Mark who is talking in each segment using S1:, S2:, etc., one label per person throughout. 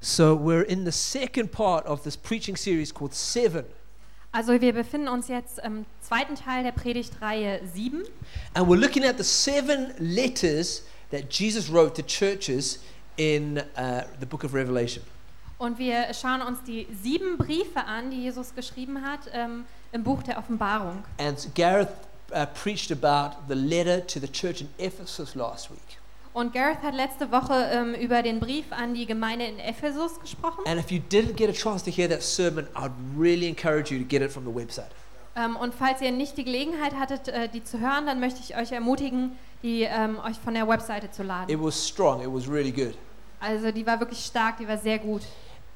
S1: So we're in the second part of this preaching series called Seven.
S2: Also wir befinden uns jetzt im zweiten Teil der Predigtreihe 7
S1: And we're looking at the seven letters that Jesus wrote to churches in uh, the book of Revelation.
S2: und wir schauen uns die sieben Briefe an, die Jesus geschrieben hat ähm, im Buch der Offenbarung.
S1: And Gareth uh, preached about the letter to the church in Ephesus last week.
S2: Und Gareth hat letzte Woche ähm, über den Brief an die Gemeinde in Ephesus gesprochen.
S1: And if you didn't get a chance to hear that sermon, I'd really encourage you to get it from the website.
S2: Ähm, und falls ihr nicht die Gelegenheit hattet, äh, die zu hören, dann möchte ich euch ermutigen, die ähm, euch von der Webseite zu
S1: It
S2: laden.
S1: was strong, it was really good.
S2: Also die war wirklich stark, die war sehr gut.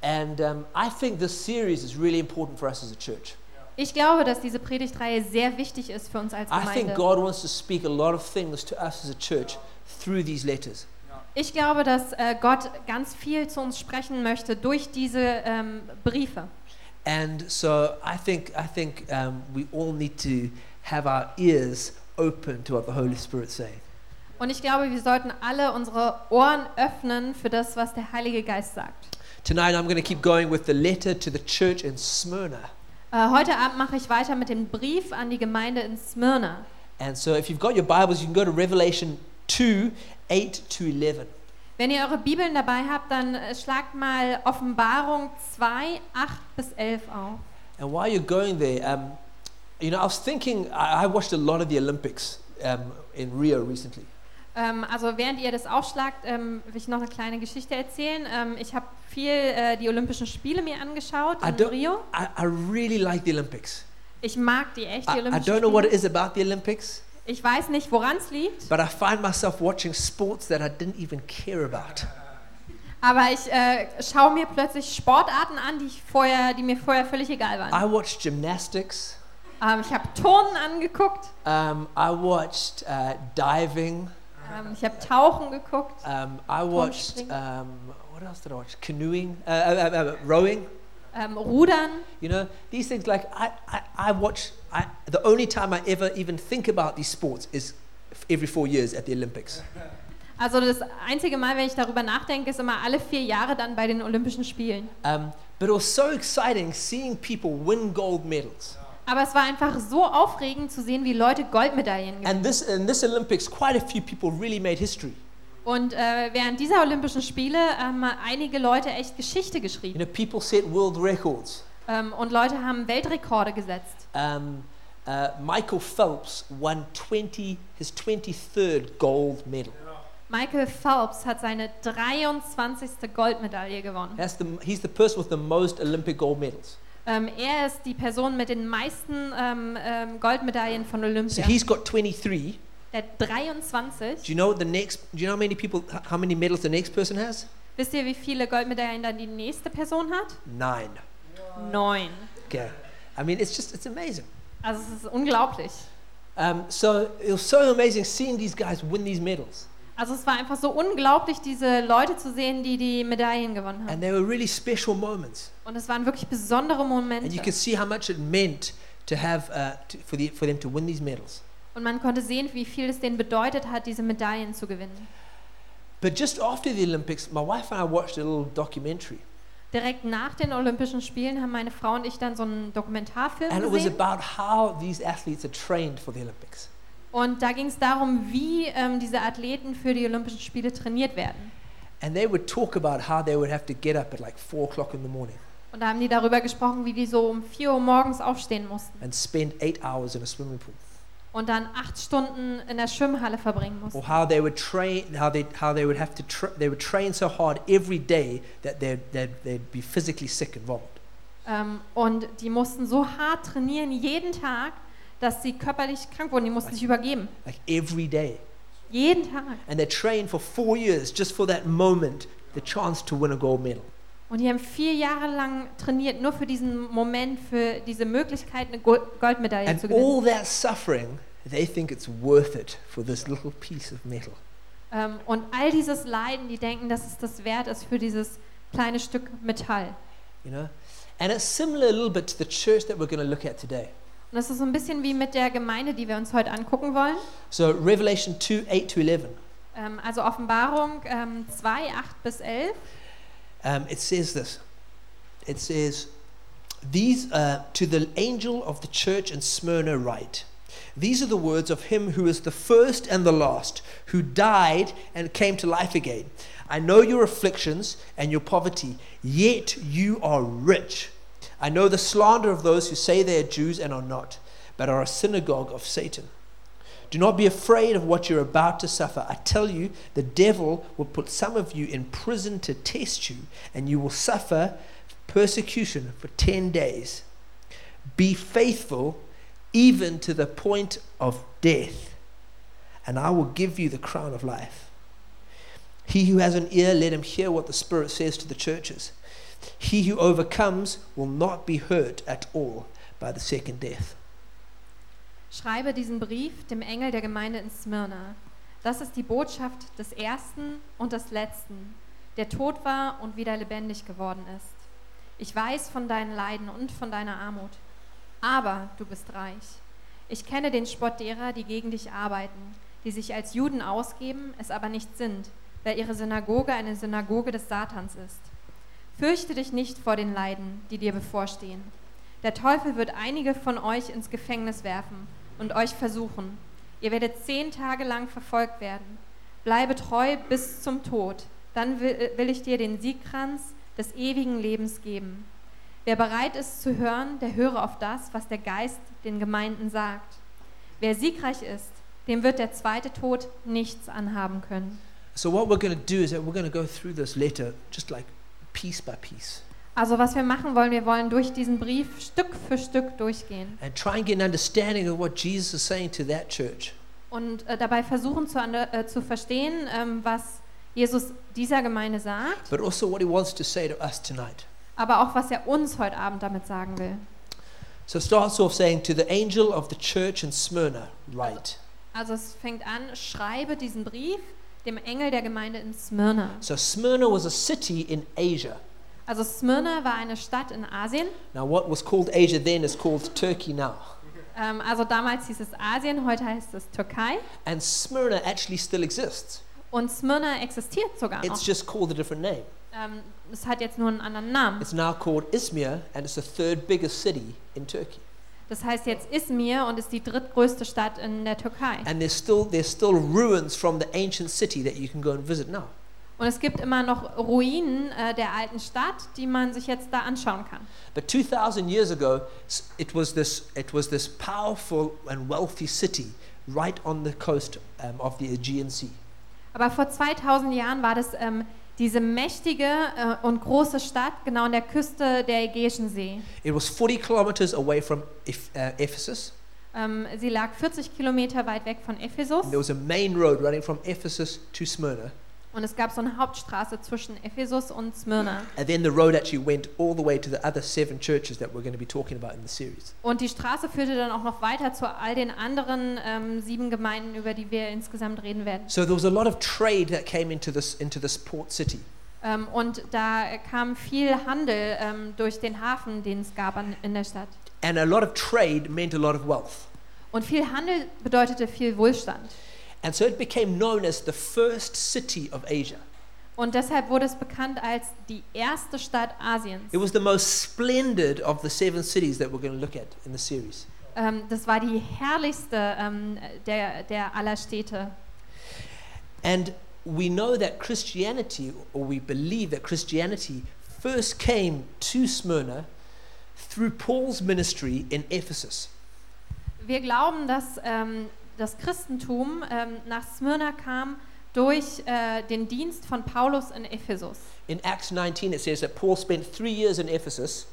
S1: And um, I think this series is really important for us as a church.
S2: Ich glaube, dass diese Predigtreihe sehr wichtig ist für uns als
S1: I think
S2: Gemeinde.
S1: God wants to speak a lot of things to us as a church through these letters.
S2: Ich glaube, dass äh, Gott ganz viel zu uns sprechen möchte durch diese ähm, Briefe.
S1: And so I think, I think um, we all need to have our ears open to what the Holy Spirit's saying.
S2: Und ich glaube, wir sollten alle unsere Ohren öffnen für das, was der Heilige Geist sagt.
S1: Tonight I'm going to keep going with the letter to the church in Smyrna.
S2: Äh, heute Abend mache ich weiter mit dem Brief an die Gemeinde in Smyrna.
S1: And so if you've got your Bibles, you can go to Revelation 2 8 to 11.
S2: Wenn ihr eure Bibeln dabei habt, dann äh, schlagt mal Offenbarung 2, 8 bis 11 auf.
S1: And while you're going there, um, you know, I was thinking, I, I watched a lot of the Olympics um, in Rio recently.
S2: Ähm, also während ihr das aufschlagt, ähm, will ich noch eine kleine Geschichte erzählen. Ähm, ich habe viel äh, die Olympischen Spiele mir angeschaut
S1: I
S2: in Rio.
S1: I, I really like the Olympics.
S2: Ich mag die echt, die
S1: I, I
S2: Olympischen
S1: don't know what it
S2: Spiele.
S1: is about the Olympics,
S2: Ich weiß nicht, woran es liegt,
S1: but I find myself watching sports that I didn't even care about.
S2: aber ich äh, schaue mir plötzlich Sportarten an, die, ich vorher, die mir vorher völlig egal waren.
S1: I watched gymnastics.
S2: Ähm, ich habe Turnen angeguckt,
S1: Um, I watched uh, diving.
S2: ähm, ich habe Tauchen geguckt,
S1: Um, I watched um, what else did I watch? Canoeing, uh, uh, uh, uh, rowing.
S2: Ähm, Rudern.
S1: You know, these things like I, I, I watch. I, the only time I ever even think about these sports is every four years at the Olympics.
S2: Also das einzige Mal, wenn ich darüber nachdenke, ist immer alle vier Jahre dann bei den Olympischen Spielen.
S1: Um, but it was so exciting seeing people win gold medals.
S2: Aber es war einfach so aufregend zu sehen, wie Leute Goldmedaillen gewinnen.
S1: And this in this Olympics, quite a few people really made history.
S2: Und äh, während dieser Olympischen Spiele haben einige Leute echt Geschichte
S1: You
S2: geschrieben.
S1: know, people set world records.
S2: Ähm, und Leute haben Weltrekorde gesetzt.
S1: Um, uh, Michael Phelps won 20 his 23rd gold medal.
S2: Michael Phelps hat seine 23. Goldmedaille gewonnen.
S1: That's the, he's the person with the most Olympic gold medals.
S2: Ähm, er ist die Person mit den meisten ähm, ähm, Goldmedaillen von
S1: So
S2: Olympia.
S1: he's got 23.
S2: Der 23.
S1: Do you know the next? Do you know how many people? How many medals the next person has?
S2: Wisst ihr, wie viele Goldmedaillen dann die nächste Person hat?
S1: Nine.
S2: Neun.
S1: Okay. I mean, it's just it's amazing.
S2: Also es ist unglaublich.
S1: Um, so it was so amazing seeing these guys win these medals,
S2: Also es war einfach so unglaublich, diese Leute zu sehen, die die Medaillen gewonnen haben.
S1: and they were really special moments.
S2: Und es waren wirklich besondere
S1: And you
S2: Momente.
S1: could see how much it meant to have uh, to, for the for them to win these medals.
S2: Und man konnte sehen, wie viel es denen bedeutet hat, diese Medaillen zu gewinnen.
S1: But just after the Olympics, my wife and I watched a little documentary,
S2: Direkt nach den Olympischen Spielen haben meine Frau und ich dann so einen Dokumentarfilm
S1: and it was
S2: gesehen.
S1: about how these athletes are trained for the Olympics.
S2: Und da ging es darum, wie ähm, diese Athleten für die Olympischen Spiele trainiert werden.
S1: And they would talk about how they would have to get up at like four o'clock in the morning
S2: Und da haben die darüber gesprochen, wie die so um 4 Uhr morgens aufstehen mussten
S1: and spend eight hours in a swimming pool.
S2: Und dann acht Stunden in der Schwimmhalle verbringen mussten.
S1: or how they would train, how they how they would have to tra- they would train so hard every day that they'd, they'd, they'd be physically sick involved.
S2: Ähm, und die mussten so hart trainieren, jeden Tag, dass sie körperlich krank wurden. Die mussten sich übergeben.
S1: Like every day,
S2: Jeden Tag.
S1: and they trained for four years just for that moment, the chance to win a gold medal.
S2: Und die haben vier Jahre lang trainiert, nur für diesen Moment, für diese Möglichkeit, eine Gold Goldmedaille
S1: And
S2: zu gewinnen.
S1: all that suffering, they think it's worth it for this little piece of metal.
S2: Ähm, und all dieses Leiden, die denken, dass es das wert ist für dieses kleine Stück Metall.
S1: You know, and it's similar a little bit to the church that we're going to look at today.
S2: Und das ist so ein bisschen wie mit der Gemeinde, die wir uns heute angucken wollen.
S1: So Revelation two eight to eleven.
S2: Ähm, also Offenbarung ähm, 2, 8 bis 11.
S1: Um, it says this. It says, "These uh, to the angel of the church in Smyrna write." These are the words of him who is the first and the last, who died and came to life again. I know your afflictions and your poverty, yet you are rich. I know the slander of those who say they are Jews and are not, but are a synagogue of Satan. Do not be afraid of what you're about to suffer. I tell you, the devil will put some of you in prison to test you, and you will suffer persecution for 10 days. Be faithful even to the point of death, and I will give you the crown of life. He who has an ear, let him hear what the Spirit says to the churches. He who overcomes will not be hurt at all by the second death.
S2: Schreibe diesen Brief dem Engel der Gemeinde in Smyrna. Das ist die Botschaft des Ersten und des Letzten, der tot war und wieder lebendig geworden ist. Ich weiß von deinen Leiden und von deiner Armut, aber du bist reich. Ich kenne den Spott derer, die gegen dich arbeiten, die sich als Juden ausgeben, es aber nicht sind, weil ihre Synagoge eine Synagoge des Satans ist. Fürchte dich nicht vor den Leiden, die dir bevorstehen. Der Teufel wird einige von euch ins Gefängnis werfen und euch versuchen. Ihr werdet zehn Tage lang verfolgt werden. Bleibe treu bis zum Tod, dann will, will ich dir den Siegkranz des ewigen Lebens geben. Wer bereit ist zu hören, der höre auf das, was der Geist den Gemeinden sagt. Wer siegreich ist, dem wird der zweite Tod nichts anhaben können.
S1: So, what we're going to do is that we're going to go through this letter just like piece by piece
S2: Also was wir machen wollen, wir wollen durch diesen Brief Stück für Stück durchgehen
S1: and try and get an understanding of what Jesus is saying to that church.
S2: und äh, dabei versuchen zu, äh, zu verstehen, ähm, was Jesus dieser Gemeinde sagt,
S1: but also what he wants to say to us tonight.
S2: aber auch was er uns heute Abend damit sagen will.
S1: So it starts off saying, To the angel of the church in Smyrna, write.
S2: Also es fängt an, schreibe diesen Brief dem Engel der Gemeinde in Smyrna.
S1: So Smyrna was a city in Asia.
S2: Also Smyrna war eine Stadt in Asien.
S1: Now, what was called Asia then is called Turkey now.
S2: Ähm, also damals hieß es Asien, heute heißt es Türkei.
S1: And Smyrna actually still exists.
S2: Und Smyrna existiert sogar noch.
S1: It's just called a different name.
S2: Ähm, es hat jetzt nur einen anderen Namen.
S1: It's now called Izmir, and it's the third biggest city in Turkey.
S2: Das heißt jetzt Izmir und ist die drittgrößte Stadt in der Türkei.
S1: And there's still there's still ruins from the ancient city that you can go and visit now.
S2: Und es gibt immer noch Ruinen äh, der alten Stadt, die man sich jetzt da anschauen kann.
S1: But 2,000 years ago, it was this it was this powerful and wealthy city right on the coast um, of the Aegean Sea.
S2: Aber vor 2000 Jahren war das ähm, diese mächtige äh, und große Stadt genau an der Küste der Ägäischen See.
S1: It was 40 kilometers away from Eph- uh, Ephesus.
S2: Ähm, sie lag 40 Kilometer weit weg von Ephesus
S1: And there was a main road running from Ephesus to Smyrna.
S2: Und es gab so eine Hauptstraße zwischen Ephesus und Smyrna.
S1: And then the road actually went all the way to the other seven churches that we're going to be talking about in the series.
S2: Und die Straße führte dann auch noch weiter zu all den anderen ähm, sieben Gemeinden, über die wir insgesamt reden werden.
S1: So there was a lot of trade that came into this into this port city.
S2: Ähm, und da kam viel Handel ähm, durch den Hafen, den es gab an, in der Stadt.
S1: And a lot of trade meant a lot of wealth.
S2: Und viel Handel bedeutete viel Wohlstand.
S1: And so it became known as the first city of Asia.
S2: Und deshalb wurde es bekannt als die erste Stadt Asiens.
S1: It was the most splendid of the seven cities that we're going to look at in the series.
S2: Ähm, das war die herrlichste ähm, der, der aller Städte.
S1: And we know that Christianity, or we believe that Christianity first came to Smyrna through Paul's ministry in Ephesus.
S2: Wir glauben, dass ähm, das Christentum ähm, nach Smyrna kam durch äh, den Dienst von Paulus in Ephesus.
S1: In Acts 19, it says that Paul spent three years in Ephesus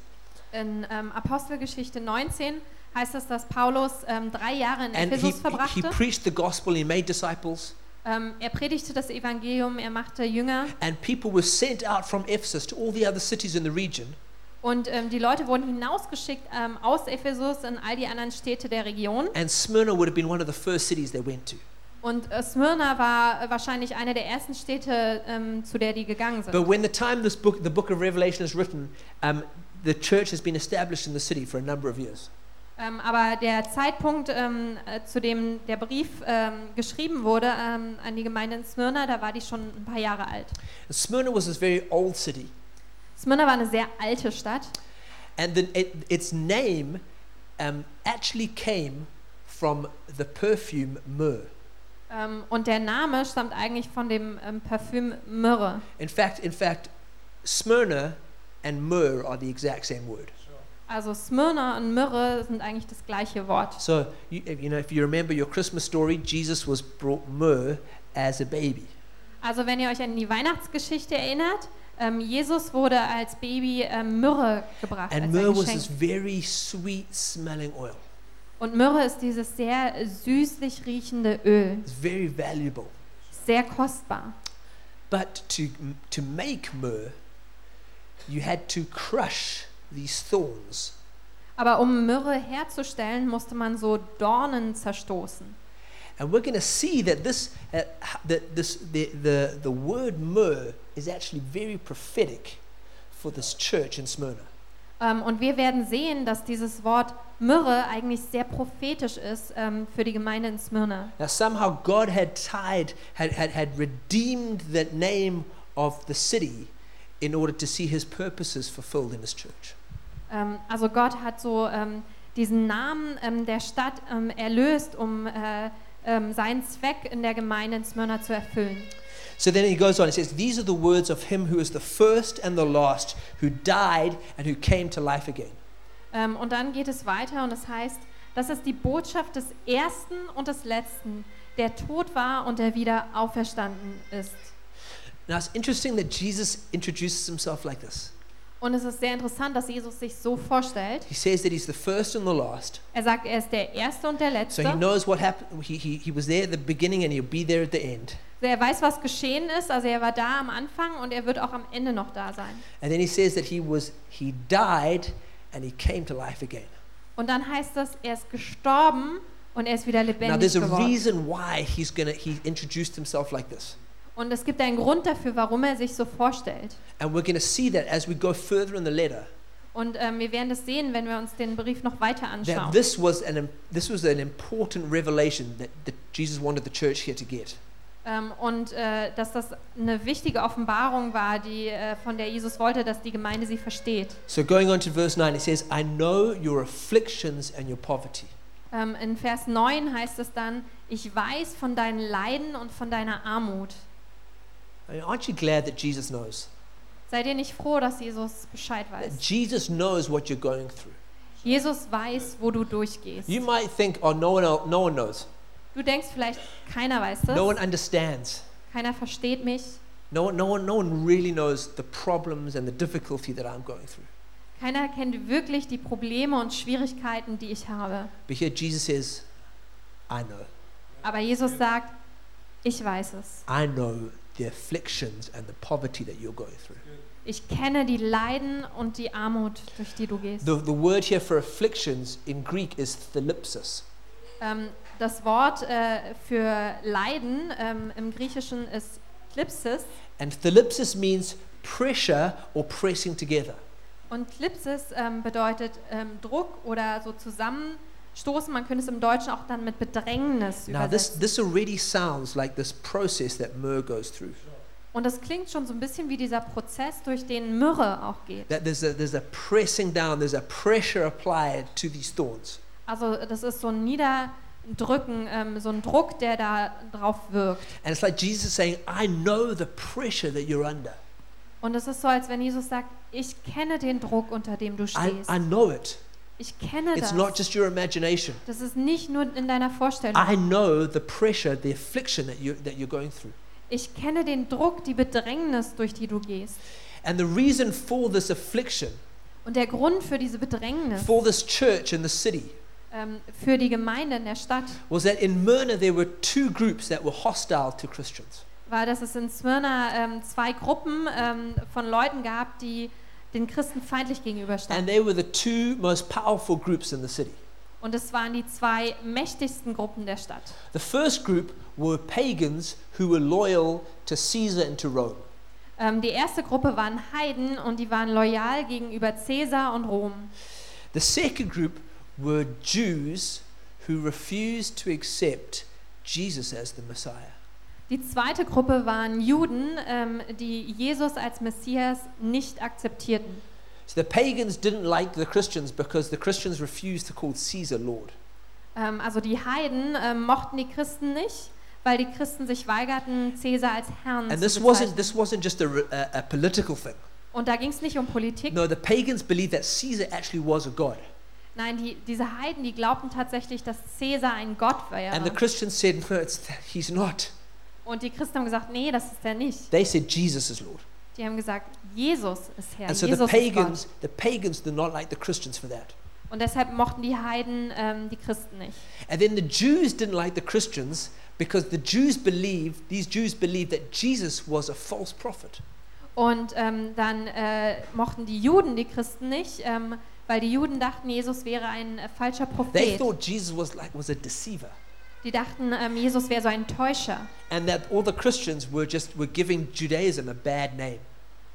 S2: In ähm, Apostelgeschichte 19 heißt es, dass Paulus ähm, drei Jahre in
S1: and he,
S2: Ephesus
S1: he
S2: verbrachte.
S1: preached the gospel, he made disciples,
S2: Ähm, er predigte das Evangelium, er machte Jünger
S1: and people were sent out from Ephesus to all the other cities in the region.
S2: Und ähm, die Leute wurden hinausgeschickt ähm, aus Ephesus in all die anderen Städte der Region.
S1: And Smyrna would have been one of the first cities they went to.
S2: Und äh, Smyrna war äh, wahrscheinlich eine der ersten Städte, ähm, zu der die gegangen sind.
S1: But when the time this book, the book of Revelation is written, um, the church has been established in the city for a number of years.
S2: Ähm, aber der Zeitpunkt, ähm, äh, zu dem der Brief ähm, geschrieben wurde an die Gemeinde in Smyrna, da war die schon ein paar Jahre alt.
S1: And Smyrna was this very old city.
S2: Smyrna war eine sehr alte Stadt
S1: And the, it, its name um, actually came from the perfume myrrh.
S2: ähm, und der Name stammt eigentlich von dem ähm, Parfüm Myrrhe.
S1: In fact, in fact, Smyrna and myrrh are the exact same word.
S2: Also Smyrna und Myrrhe sind eigentlich das gleiche Wort.
S1: So, you, you know, if you remember your Christmas story, Jesus was brought myrrh as a baby.
S2: Also wenn ihr euch an die Weihnachtsgeschichte erinnert, ähm, Jesus wurde als Baby ähm, Myrrhe gebracht
S1: And
S2: als
S1: myrrh
S2: ein
S1: was this very sweet smelling oil.
S2: Und Myrrhe ist dieses sehr süßlich riechende Öl,
S1: It's very valuable.
S2: sehr kostbar.
S1: But to, to make myrrh, you had to crush these thorns.
S2: Aber um Myrrhe herzustellen, musste man so Dornen zerstoßen.
S1: And we're going to see that this, uh, that this, the, the, the word myrrh is actually very prophetic for this church in Smyrna.
S2: Ähm, und wir werden sehen, dass dieses Wort Myrrhe eigentlich sehr prophetisch ist ähm, für die Gemeinde in Smyrna.
S1: Now, somehow God had tied, had, had, had redeemed the name of the city in order to see his purposes fulfilled in his church.
S2: Ähm, also Gott hat so diesen Namen der Stadt erlöst, um äh, seinen Zweck in der Gemeinde in Smyrna zu erfüllen.
S1: So then he goes on, he says, These are the words of him who is the first and the last, who died and who came to life again.
S2: Ähm, und dann geht es weiter und es heißt, das ist die Botschaft des Ersten und des Letzten, der tot war und der wieder auferstanden ist.
S1: Now it's interesting that Jesus introduces himself like this.
S2: Und es ist sehr interessant, dass Jesus sich so vorstellt.
S1: He says that he's the first and the last.
S2: Er sagt, er ist der Erste und der
S1: So
S2: Letzte.
S1: he knows what happened. He, he, he was there at the beginning and he'll be there at the end.
S2: Also er weiß, was geschehen ist. Also er war da am Anfang und er wird auch am Ende noch da sein.
S1: And then he says that he was he died and he came to life again.
S2: Und dann heißt es, er ist gestorben und er ist wieder
S1: Now
S2: lebendig
S1: there's a
S2: geworden.
S1: reason why he's gonna he introduced himself like this.
S2: Und es gibt einen Grund dafür, warum er sich so vorstellt.
S1: And we're gonna see that as we go further in the letter.
S2: Und ähm, wir werden das sehen, wenn wir uns den Brief noch weiter
S1: That
S2: anschauen.
S1: this was an im- this was an important revelation that, that Jesus wanted the church here to get.
S2: Ähm, und äh, dass das eine wichtige Offenbarung war, die, äh, von der Jesus wollte, dass die Gemeinde sie versteht.
S1: So going on to verse 9, it says, I know your afflictions and your poverty.
S2: Ähm, in Vers 9 heißt es dann, ich weiß von deinen Leiden und von deiner Armut.
S1: Aren't you glad that Jesus knows?
S2: Seid ihr nicht froh, dass Jesus Bescheid
S1: That
S2: weiß?
S1: Jesus knows what you're going through.
S2: Jesus weiß, wo du durchgehst.
S1: You might think, oh, no one, no one knows.
S2: Du denkst vielleicht, keiner weiß das,
S1: No one understands.
S2: keiner versteht mich,
S1: No one, no one, no one really knows the problems and the difficulty that I'm going through.
S2: keiner kennt wirklich die Probleme und Schwierigkeiten, die ich habe.
S1: But here Jesus says, I know.
S2: Aber Jesus sagt, ich weiß es.
S1: I know the afflictions and the poverty that you're going through.
S2: Ich kenne die Leiden und die Armut, durch die du gehst.
S1: The, the word here for afflictions in Greek is thalipsis.
S2: Ähm, das Wort äh, für Leiden ähm, im Griechischen ist Klipsis.
S1: And thalipsis means pressure or pressing together.
S2: Und Klipsis ähm, bedeutet ähm, Druck oder so zusammenstoßen. Man könnte es im Deutschen auch dann mit Bedrängnis
S1: Now, this,
S2: übersetzen.
S1: this already sounds like this process that myrrh goes through.
S2: Und das klingt schon so ein bisschen wie dieser Prozess, durch den Myrrhe auch geht.
S1: That there's a, there's a pressing down, there's a pressure applied to these thorns.
S2: Also das ist so ein Niederdrücken, ähm, so ein Druck, der da drauf wirkt.
S1: And it's like Jesus saying, I know the pressure that you're under.
S2: Und es ist so, als wenn Jesus sagt, ich kenne den Druck, unter dem du
S1: I,
S2: stehst.
S1: I know it.
S2: Ich kenne
S1: It's
S2: das.
S1: not just your imagination.
S2: Das ist nicht nur in deiner Vorstellung.
S1: I know the pressure, the affliction that, you, that you're going through.
S2: Ich kenne den Druck, die Bedrängnis, durch die du gehst.
S1: And the reason for this affliction,
S2: Und der Grund für diese Bedrängnis,
S1: for this church in the city,
S2: für die Gemeinde in der Stadt,
S1: was that in Myrna there were two groups that were hostile to Christians.
S2: war, dass es in Smyrna ähm, zwei Gruppen ähm, von Leuten gab, die den Christen feindlich
S1: And
S2: gegenüberstanden.
S1: they were the two most powerful groups in the city.
S2: Und es waren die zwei mächtigsten Gruppen der Stadt.
S1: The first group were pagans who were loyal to Caesar and to Rome.
S2: Ähm, die erste Gruppe waren Heiden und die waren loyal gegenüber Caesar und Rom.
S1: The second group were Jews who refused to accept Jesus as the Messiah.
S2: Die zweite Gruppe waren Juden, ähm, die Jesus als Messias nicht akzeptierten.
S1: So the pagans didn't like the Christians because the Christians refused to call Caesar Lord.
S2: Ähm, also die Heiden ähm, mochten die Christen nicht, weil die Christen sich weigerten, Caesar als Herrn
S1: And
S2: zu
S1: this wasn't this wasn't just a, a, a political thing.
S2: Und da ging es nicht um Politik.
S1: No, the pagans believed that Caesar actually was a god.
S2: Nein, die, diese Heiden, die glaubten tatsächlich, dass Caesar ein Gott wäre.
S1: And the Christians said, no, it's, he's not.
S2: Und die Christen haben gesagt, nee, das ist er nicht.
S1: They said Jesus is Lord.
S2: Die haben gesagt, Jesus ist Herr,
S1: And so the
S2: Jesus Gott.
S1: pagans, the pagans did not like the Christians for that.
S2: Und deshalb mochten die Heiden ähm, die Christen nicht.
S1: And then the Jews didn't like the Christians because the Jews believed, these Jews believed that Jesus was a false prophet.
S2: Und ähm, dann äh, mochten die Juden die Christen nicht, ähm, weil die Juden dachten, Jesus wäre ein äh, falscher
S1: They
S2: Prophet.
S1: thought Jesus was like was a deceiver.
S2: Die dachten, ähm, Jesus wäre so ein Täuscher.
S1: And that all the Christians were just were giving Judaism a bad name.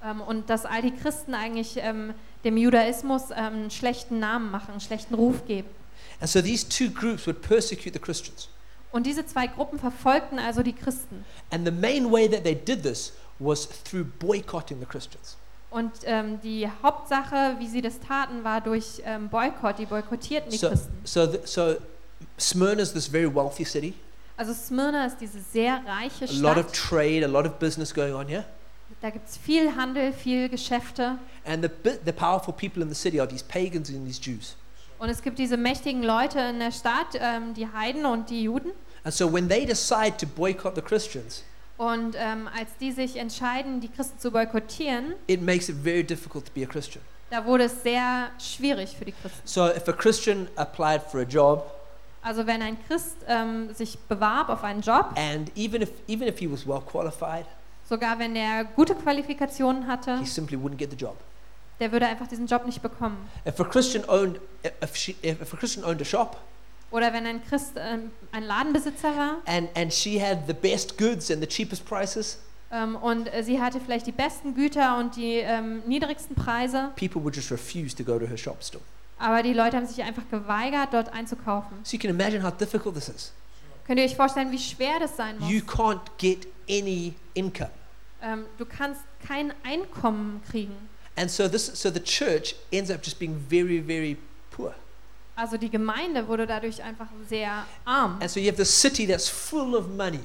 S2: Ähm, und dass all die Christen eigentlich ähm, dem Judaismus ähm, einen schlechten Namen machen, einen schlechten Ruf geben.
S1: And so these two groups would persecute the Christians.
S2: Und diese zwei Gruppen verfolgten also die Christen.
S1: And the main way that they did this was through boycotting the Christians.
S2: Und ähm, die Hauptsache, wie sie das taten, war durch ähm, Boykott. Die boykottierten die
S1: So,
S2: Christen.
S1: so, th- so Smyrna is this very wealthy city.
S2: Also Smyrna ist diese sehr reiche
S1: A lot of
S2: Stadt.
S1: trade, a lot of business going on here.
S2: Da gibt es viel Handel, viel Geschäfte.
S1: And the, bi- the powerful people in the city are these pagans and these Jews.
S2: Und es gibt diese mächtigen Leute in der Stadt, ähm, die Heiden und die Juden.
S1: And so when they decide to boycott the Christians,
S2: Und ähm, als die sich entscheiden, die Christen zu boykottieren,
S1: it makes it very difficult to be a Christian.
S2: da wurde es sehr schwierig für die Christen.
S1: So if a Christian applied for a job,
S2: Also wenn ein Christ ähm, sich bewarb auf einen Job,
S1: and even if, even if he was well qualified,
S2: sogar wenn er gute Qualifikationen hatte,
S1: he simply wouldn't get the job.
S2: der würde einfach diesen Job nicht bekommen.
S1: If a Christian owned, if, she, if a Christian owned a shop,
S2: Oder wenn ein Christ ähm, ein Ladenbesitzer war
S1: and, and she had the best goods and the cheapest prices,
S2: ähm, und äh, sie hatte vielleicht die besten Güter und die ähm, niedrigsten Preise,
S1: people would just refuse to go to her shop still.
S2: aber die Leute haben sich einfach geweigert, dort einzukaufen.
S1: So you can imagine how difficult this is.
S2: Könnt ihr euch vorstellen, wie schwer das sein muss?
S1: You can't get any income.
S2: Ähm, du kannst kein Einkommen kriegen.
S1: And so this so the church ends up just being very, very.
S2: Also die Gemeinde wurde dadurch einfach sehr arm.
S1: And so you have this city that's full of money.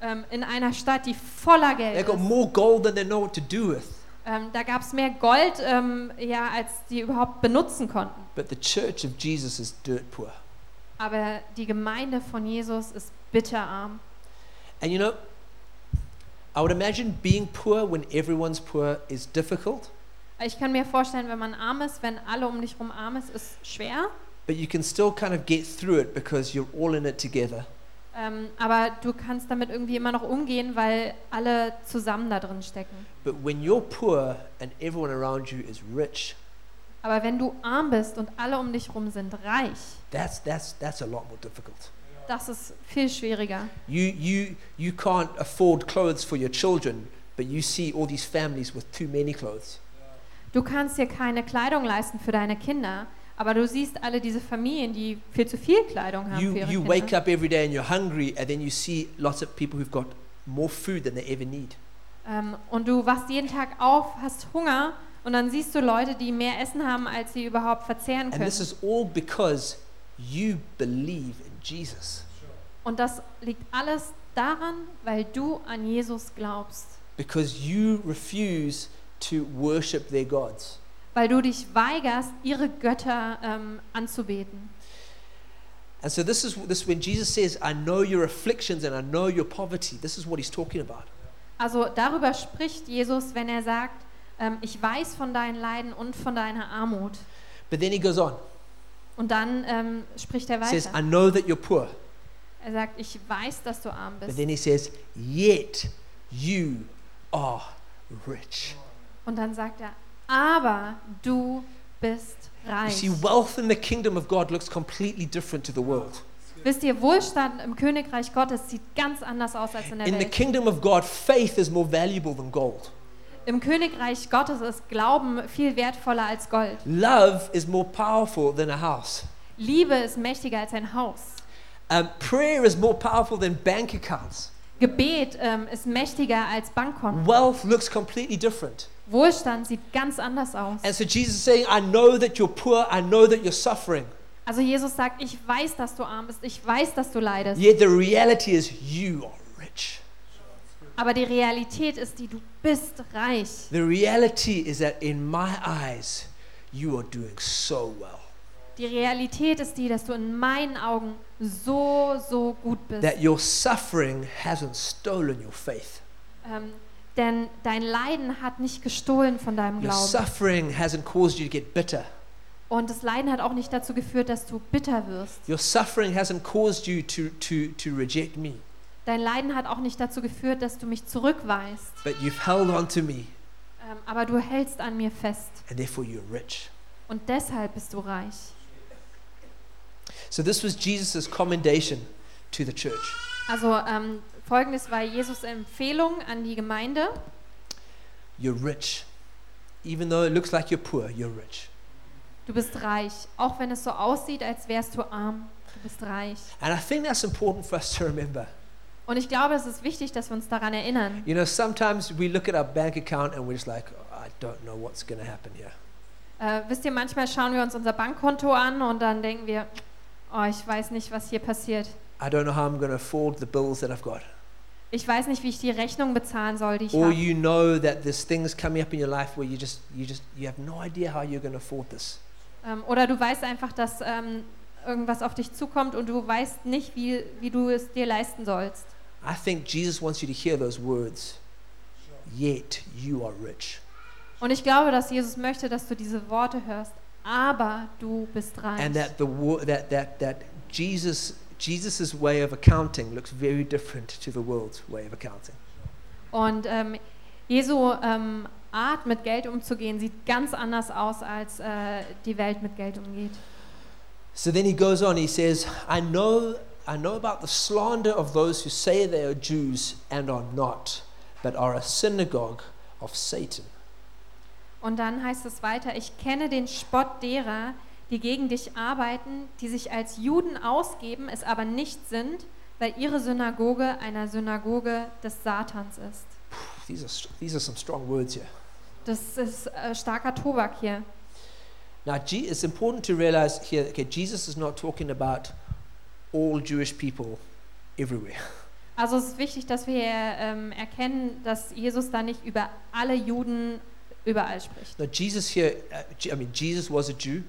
S2: Ähm, in einer Stadt, die voller Geld
S1: got
S2: ist.
S1: more gold than they know what to do with.
S2: Ähm, da gab es mehr Gold, ähm, ja, als die überhaupt benutzen konnten.
S1: But the church of Jesus is dirt poor.
S2: Aber die Gemeinde von Jesus ist bitterarm.
S1: And you know, I would imagine being poor when everyone's poor is difficult,
S2: Ich kann mir vorstellen, wenn man arm ist, wenn alle um dich herum arm ist, ist schwer.
S1: But you can still kind of get through it because you're all in it together.
S2: Ähm, aber du kannst damit irgendwie immer noch umgehen, weil alle zusammen da drin stecken.
S1: But when you're poor and everyone around you is rich,
S2: Aber wenn du arm bist und alle um dich herum sind reich,
S1: that's that's that's a lot more difficult.
S2: das ist viel schwieriger.
S1: You you you can't afford clothes for your children, but you see all these families with too many clothes.
S2: Du kannst dir keine Kleidung leisten für deine Kinder, aber du siehst alle diese Familien, die viel zu viel Kleidung haben
S1: You
S2: für ihre
S1: you wake
S2: Kinder.
S1: up every day and you're hungry, and then you see lots of people who've got more food than they ever need.
S2: Ähm, und du wachst jeden Tag auf, hast Hunger und dann siehst du Leute, die mehr Essen haben, als sie überhaupt verzehren
S1: And
S2: können.
S1: this is all because you believe in Jesus.
S2: Und das liegt alles daran, weil du an Jesus glaubst.
S1: Because you refuse to worship their gods.
S2: Weil du dich weigerst, ihre Götter ähm, anzubeten.
S1: And so this is this when Jesus says, I know your afflictions and I know your poverty. This is what he's talking about.
S2: Also darüber spricht Jesus, wenn er sagt, ähm, ich weiß von deinen Leiden und von deiner Armut.
S1: But then he goes on.
S2: Und dann ähm, spricht er
S1: He says, I
S2: weiter.
S1: know that you're poor.
S2: Er sagt, ich weiß, dass du arm
S1: But
S2: bist.
S1: then he says, Yet you are rich.
S2: Und dann sagt er, aber du bist
S1: You
S2: reich.
S1: see, wealth in the kingdom of God looks completely different to the world.
S2: Wisst ihr, Wohlstand im Königreich Gottes sieht ganz anders aus als in der
S1: In the
S2: Welt.
S1: kingdom of God, faith is more valuable than gold.
S2: Im Königreich Gottes ist Glauben viel wertvoller als Gold.
S1: Love is more powerful than a house.
S2: Liebe ist mächtiger als ein Haus.
S1: Um, prayer is more powerful than bank accounts.
S2: Gebet ähm, ist mächtiger als Bankkonto.
S1: Wealth looks completely different.
S2: Wohlstand sieht ganz anders aus.
S1: And so Jesus is saying, I know that you're poor, I know that you're suffering.
S2: Also Jesus sagt, ich weiß, dass du arm bist, ich weiß, dass du leidest.
S1: Yet the reality is you are rich.
S2: Aber die Realität ist die, du bist reich.
S1: The reality is that in my eyes, you are doing so well.
S2: Die Realität ist die, dass du in meinen Augen so, so gut bist.
S1: That your suffering hasn't stolen your faith.
S2: Ähm, denn dein Leiden hat nicht gestohlen von deinem
S1: Your
S2: Glauben.
S1: suffering hasn't caused you to get bitter.
S2: Und das Leiden hat auch nicht dazu geführt, dass du bitter wirst.
S1: Your suffering hasn't caused you to, to, to reject me.
S2: Dein Leiden hat auch nicht dazu geführt, dass du mich zurückweist.
S1: But you've held on to me,
S2: Ähm, aber du hältst an mir fest.
S1: and therefore you're rich.
S2: Und deshalb bist du reich.
S1: So this was Jesus' commendation to the church.
S2: Also ähm, folgendes war Jesus Empfehlung an die Gemeinde.
S1: You're rich. Even though it looks like you're poor, you're rich.
S2: Du bist reich. Auch wenn es so aussieht, als wärst du arm. Du bist reich.
S1: And I think that's important for us to remember.
S2: Und ich glaube, es ist wichtig, dass wir uns daran erinnern.
S1: You know, sometimes we look at our bank account and we're just like, oh, I don't know what's going to happen here.
S2: Äh, wisst ihr, manchmal schauen wir uns unser Bankkonto an und dann denken wir, oh, ich weiß nicht, was hier passiert.
S1: I don't know how I'm going to afford the bills that I've got.
S2: Ich weiß nicht, wie ich die Rechnung bezahlen soll, die ich
S1: Or
S2: habe.
S1: you know that there's things coming up in your life where you just, you just, you have no idea how you're going to afford this.
S2: Ähm, oder du weißt einfach, dass ähm, irgendwas auf dich zukommt und du weißt nicht, wie, wie du es dir leisten sollst.
S1: I think Jesus wants you to hear those words. Yet you are rich.
S2: Und ich glaube, dass Jesus möchte, dass du diese Worte hörst. Aber du bist reich.
S1: And that the that that that Jesus Jesus's way of accounting looks very different to the world's way of accounting.
S2: Und ähm, Jesu ähm, Art, mit Geld umzugehen, sieht ganz anders aus, als äh, die Welt mit Geld umgeht.
S1: So then he goes on. He says, "I know, I know about the slander of those who say they are Jews and are not, but are a synagogue of Satan."
S2: Und dann heißt es weiter, ich kenne den Spott derer, die gegen dich arbeiten, die sich als Juden ausgeben, es aber nicht sind, weil ihre Synagoge einer Synagoge des Satans ist.
S1: These are these are some strong words here.
S2: Das ist äh, starker Tobak hier.
S1: Now, it's important to realize here. Okay, Jesus is not talking about all Jewish people everywhere.
S2: Also es ist wichtig, dass wir ähm, erkennen, dass Jesus da nicht über alle Juden überall spricht.
S1: No, Jesus here. Uh, I mean, Jesus was a Jew.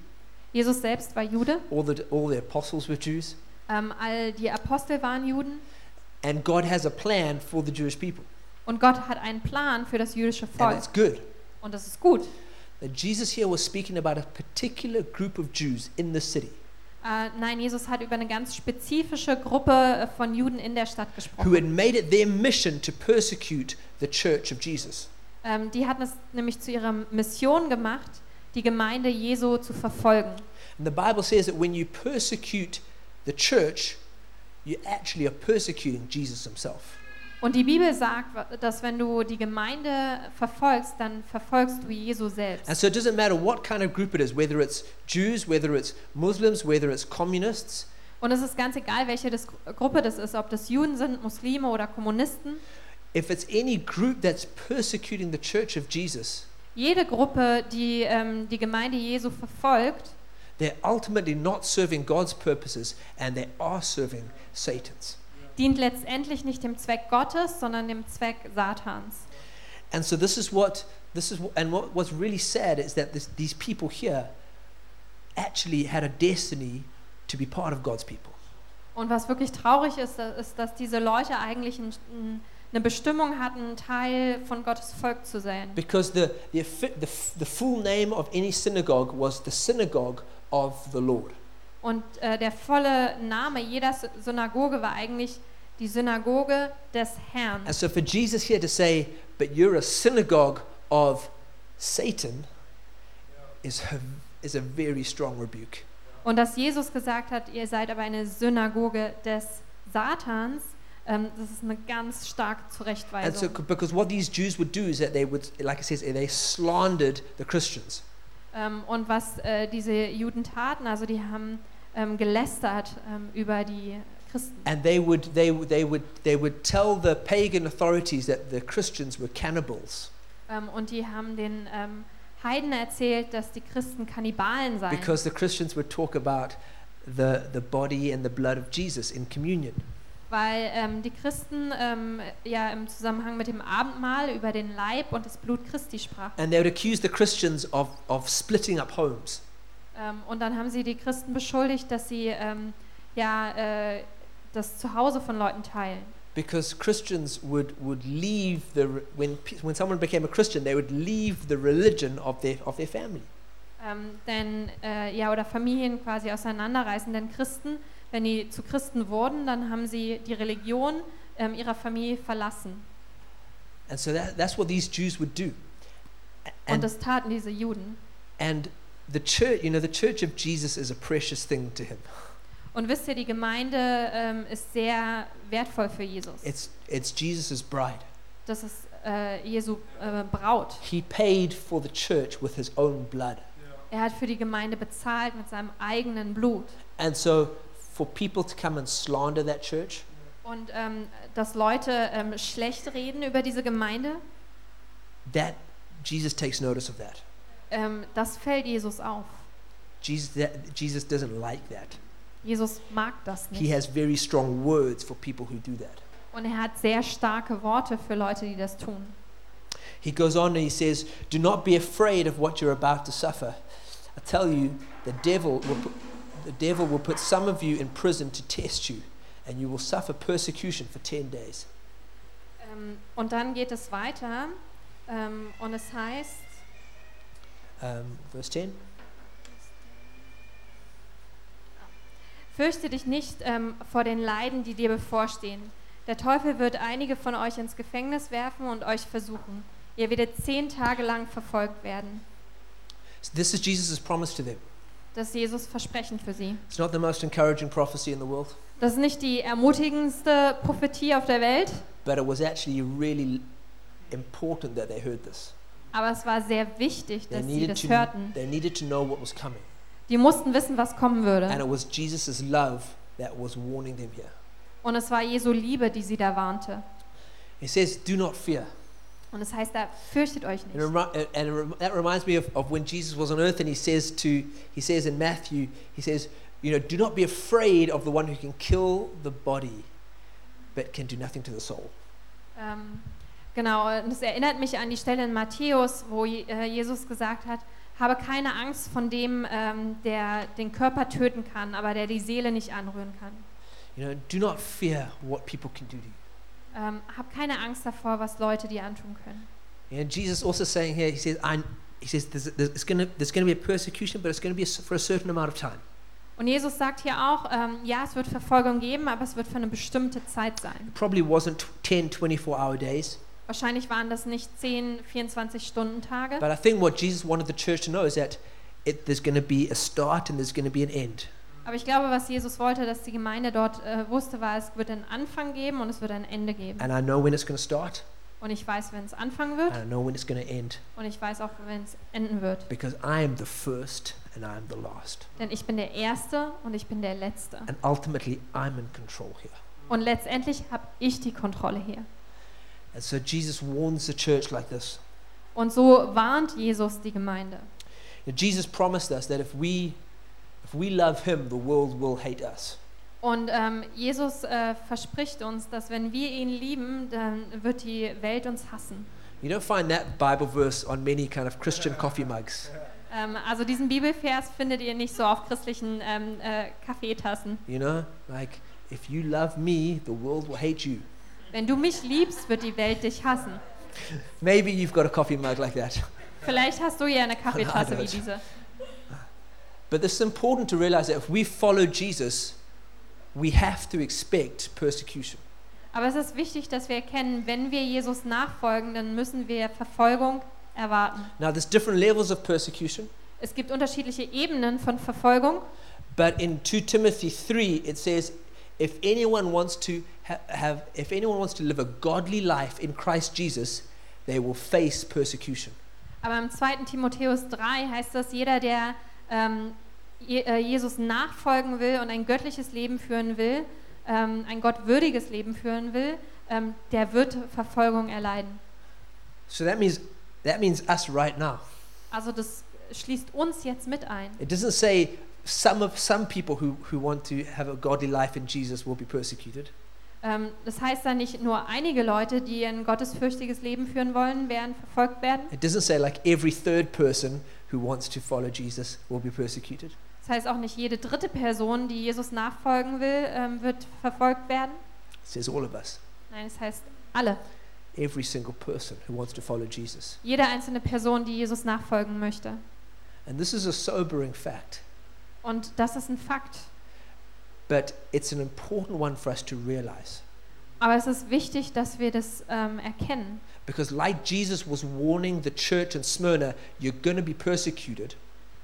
S2: Jesus selbst war Jude,
S1: All the all the apostles were Jews,
S2: ähm, all die Apostel waren Juden
S1: and God has a plan for the Jewish people,
S2: und Gott hat einen Plan für das jüdische
S1: and
S2: Volk
S1: it's good.
S2: und das ist gut.
S1: That Jesus here was speaking about a particular group of Jews in the city
S2: Äh, nein, Jesus hat über eine ganz spezifische Gruppe äh, von Juden in der Stadt
S1: who
S2: gesprochen.
S1: had made it their mission to persecute the church of Jesus.
S2: Ähm, die hatten es nämlich zu ihrer Mission gemacht, die Gemeinde Jesu zu verfolgen.
S1: And the Bible says that when you persecute the church, you actually are persecuting Jesus himself.
S2: Und die Bibel sagt, dass wenn du die Gemeinde verfolgst, dann verfolgst du Jesu selbst.
S1: And so it doesn't matter what kind of group it is, whether it's Jews, whether it's Muslims, whether it's communists,
S2: Und es ist ganz egal, welche das, Gruppe das ist, ob das Juden sind, Muslime oder Kommunisten.
S1: if it's any group that's persecuting the church of Jesus,
S2: Jede Gruppe, die ähm, die Gemeinde Jesu verfolgt,
S1: they're ultimately not serving God's purposes and they are serving Satan's.
S2: dient letztendlich nicht dem Zweck Gottes, sondern dem Zweck Satans.
S1: And so this is what this is and what, what's really sad is that this, these people here actually had a destiny to be part of God's people.
S2: Und was wirklich traurig ist, ist, dass diese Leute eigentlich ein, eine Bestimmung hatten, Teil von Gottes Volk zu sein.
S1: Because the, the, the, the full name of any synagogue was the synagogue of the Lord.
S2: Und äh, der volle Name jeder Synagoge war eigentlich die Synagoge des Herrn.
S1: And so for Jesus here to say, but you're a synagogue of Satan, is a, is a very strong rebuke.
S2: Und dass Jesus gesagt hat, ihr seid aber eine Synagoge des Satans, ähm, das ist eine ganz starke
S1: And so,
S2: Zurechtweisung.
S1: c- because what these Jews would do is that they would, like it says, they slandered the Christians.
S2: Ähm, und was äh, diese Juden taten, also die haben ähm, gelästert ähm, über die Christen.
S1: And they would, they, would- they, would, they would tell the pagan authorities that the Christians were cannibals
S2: Ähm, und die haben den Heiden erzählt, dass die Christen Kannibalen seien.
S1: because the Christians would talk about the, the body and the blood of Jesus in communion.
S2: Weil ähm, die Christen ähm, ja im Zusammenhang mit dem Abendmahl über den Leib und das Blut Christi sprachen.
S1: And they would accuse the Christians of, of splitting up homes.
S2: Ähm, und dann haben sie die Christen beschuldigt, dass sie ähm, ja äh, das Zuhause von Leuten teilen.
S1: Because Christians would, would leave the, when, when someone became a Christian, they would leave the religion of their, of their family.
S2: Ähm, denn äh, ja oder Familien quasi auseinanderreißen. Denn Christen, wenn die zu Christen wurden, dann haben sie die Religion ähm, ihrer Familie verlassen.
S1: And so that, that's what these Jews would do. A-
S2: Und
S1: And,
S2: das taten diese Juden.
S1: and the church, you know, the church of Jesus is a precious thing to him.
S2: Und wisst ihr, die Gemeinde ähm, ist sehr wertvoll für Jesus.
S1: It's, it's Jesus' bride.
S2: Das ist äh, Jesu äh, Braut.
S1: He paid for the church with his own blood.
S2: Er hat für die Gemeinde bezahlt mit seinem eigenen Blut.
S1: And so for people to come and slander that church,
S2: Und ähm, dass Leute ähm, schlecht reden über diese Gemeinde,
S1: that Jesus takes notice of that.
S2: ähm, das fällt Jesus auf.
S1: Jesus, that, Jesus doesn't like that.
S2: Jesus mag das nicht.
S1: He has very strong words for people who do that.
S2: Und er hat sehr starke Worte für Leute, die das tun.
S1: He goes on and he says, Do not be afraid of what you're about to suffer. I tell you, the devil will put, the devil will put some of you in prison to test you, and you will suffer persecution for 10 days.
S2: Ähm, und dann geht es weiter ähm, und es heißt,
S1: Um, verse 10.
S2: Fürchte dich nicht ähm, vor den Leiden, die dir bevorstehen. Der Teufel wird einige von euch ins Gefängnis werfen und euch versuchen. Ihr werdet zehn Tage lang verfolgt werden.
S1: So this is Jesus' promise to them.
S2: Das ist Jesus Versprechen für sie.
S1: It's not the most encouraging prophecy in the world,
S2: Das ist nicht die ermutigendste Prophetie auf der Welt,
S1: but it was actually really important that they heard this.
S2: aber es war sehr wichtig,
S1: They
S2: dass sie
S1: needed,
S2: das
S1: to,
S2: hörten.
S1: they needed to know what was coming.
S2: Die mussten wissen, was kommen
S1: And
S2: würde.
S1: it was Jesus' love that was warning them here.
S2: Und es war Jesu Liebe, die sie da warnte.
S1: He says, Do not fear.
S2: Und es heißt da, fürchtet euch
S1: And,
S2: nicht.
S1: and rem- that reminds me of, of when Jesus was on earth and he says to, he says in Matthew, he says, you know, do not be afraid of the one who can kill the body, but can do nothing to the soul.
S2: Ähm, genau, und es erinnert mich an die Stelle in Matthäus, wo äh, Jesus gesagt hat, habe keine Angst von dem, ähm, der den Körper töten kann, aber der die Seele nicht anrühren kann.
S1: You know, do not fear what people can do to you.
S2: Ähm, hab keine Angst davor, was Leute dir antun können.
S1: And Jesus also saying here, he says, I, he says there's, there's, going to be a persecution, but it's going to be for a certain amount of time.
S2: Und Jesus sagt hier auch, ähm, ja, es wird Verfolgung geben, aber es wird für eine bestimmte Zeit sein.
S1: Probably wasn't 10, 24 hour days,
S2: Wahrscheinlich waren das nicht 10, 24 Stunden Tage,
S1: but I think what Jesus wanted the church to know is that it, there's going to be a start and there's going to be an end.
S2: Aber ich glaube, was Jesus wollte, dass die Gemeinde dort äh, wusste, war, es wird einen Anfang geben und es wird ein Ende geben.
S1: And I know when it's going to start,
S2: Und ich weiß, wenn es anfangen wird
S1: and I know when it's going to end.
S2: und ich weiß auch, wenn es enden wird.
S1: Because I am the first and I am the last.
S2: Denn ich bin der Erste und ich bin der Letzte.
S1: And ultimately, I'm in control here.
S2: Und letztendlich habe ich die Kontrolle hier.
S1: And so Jesus warns the church like this.
S2: Und so warnt Jesus die Gemeinde.
S1: Jesus promised us that if we, if we love Him, the world will hate us.
S2: Und ähm, Jesus äh, verspricht uns, dass wenn wir ihn lieben, dann wird die Welt uns hassen.
S1: You don't find that Bible verse on many kind of Christian coffee mugs.
S2: Ähm, also diesen Bibelvers findet ihr nicht so auf christlichen ähm, äh, Kaffeetassen.
S1: You know, like if you love me, the world will hate you.
S2: Wenn du mich liebst, wird die Welt dich hassen.
S1: Maybe you've got a coffee mug like that.
S2: Vielleicht hast du ja eine Kaffeetasse wie diese.
S1: But it's important to realize that if we follow Jesus, we have to expect persecution.
S2: Aber es ist wichtig, dass wir erkennen, wenn wir Jesus nachfolgen, dann müssen wir Verfolgung erwarten.
S1: Now, there's different levels of persecution,
S2: Es gibt unterschiedliche Ebenen von Verfolgung,
S1: but in 2 Timothy 3, it says, if anyone wants to ha- have, if anyone wants to live a godly life in Christ Jesus, they will face persecution.
S2: aber im 2. Timotheus 3 heißt das, jeder, der ähm, äh, Jesus nachfolgen will und ein göttliches Leben führen will, ähm, ein gottwürdiges Leben führen will, ähm, der wird Verfolgung erleiden.
S1: So that means that means us right now.
S2: Also das schließt uns jetzt mit ein.
S1: It doesn't say some of some people who, who want to have a godly life in Jesus will be persecuted.
S2: Ähm, das heißt da nicht nur einige Leute, die ein gottesfürchtiges Leben führen wollen, werden verfolgt werden.
S1: It doesn't say like every third person who wants to follow Jesus will be persecuted.
S2: Das heißt auch nicht jede dritte Person, die Jesus nachfolgen will, ähm, wird verfolgt werden.
S1: It says all of us.
S2: Nein, es heißt alle.
S1: Every single person who wants to follow Jesus.
S2: Jede einzelne Person, die Jesus nachfolgen möchte.
S1: And this is a sobering fact,
S2: Und das ist ein Fakt.
S1: but it's an important one for us to realize.
S2: Aber es ist wichtig, dass wir das ähm, erkennen.
S1: Because, like Jesus was warning the church in Smyrna, you're going to be persecuted.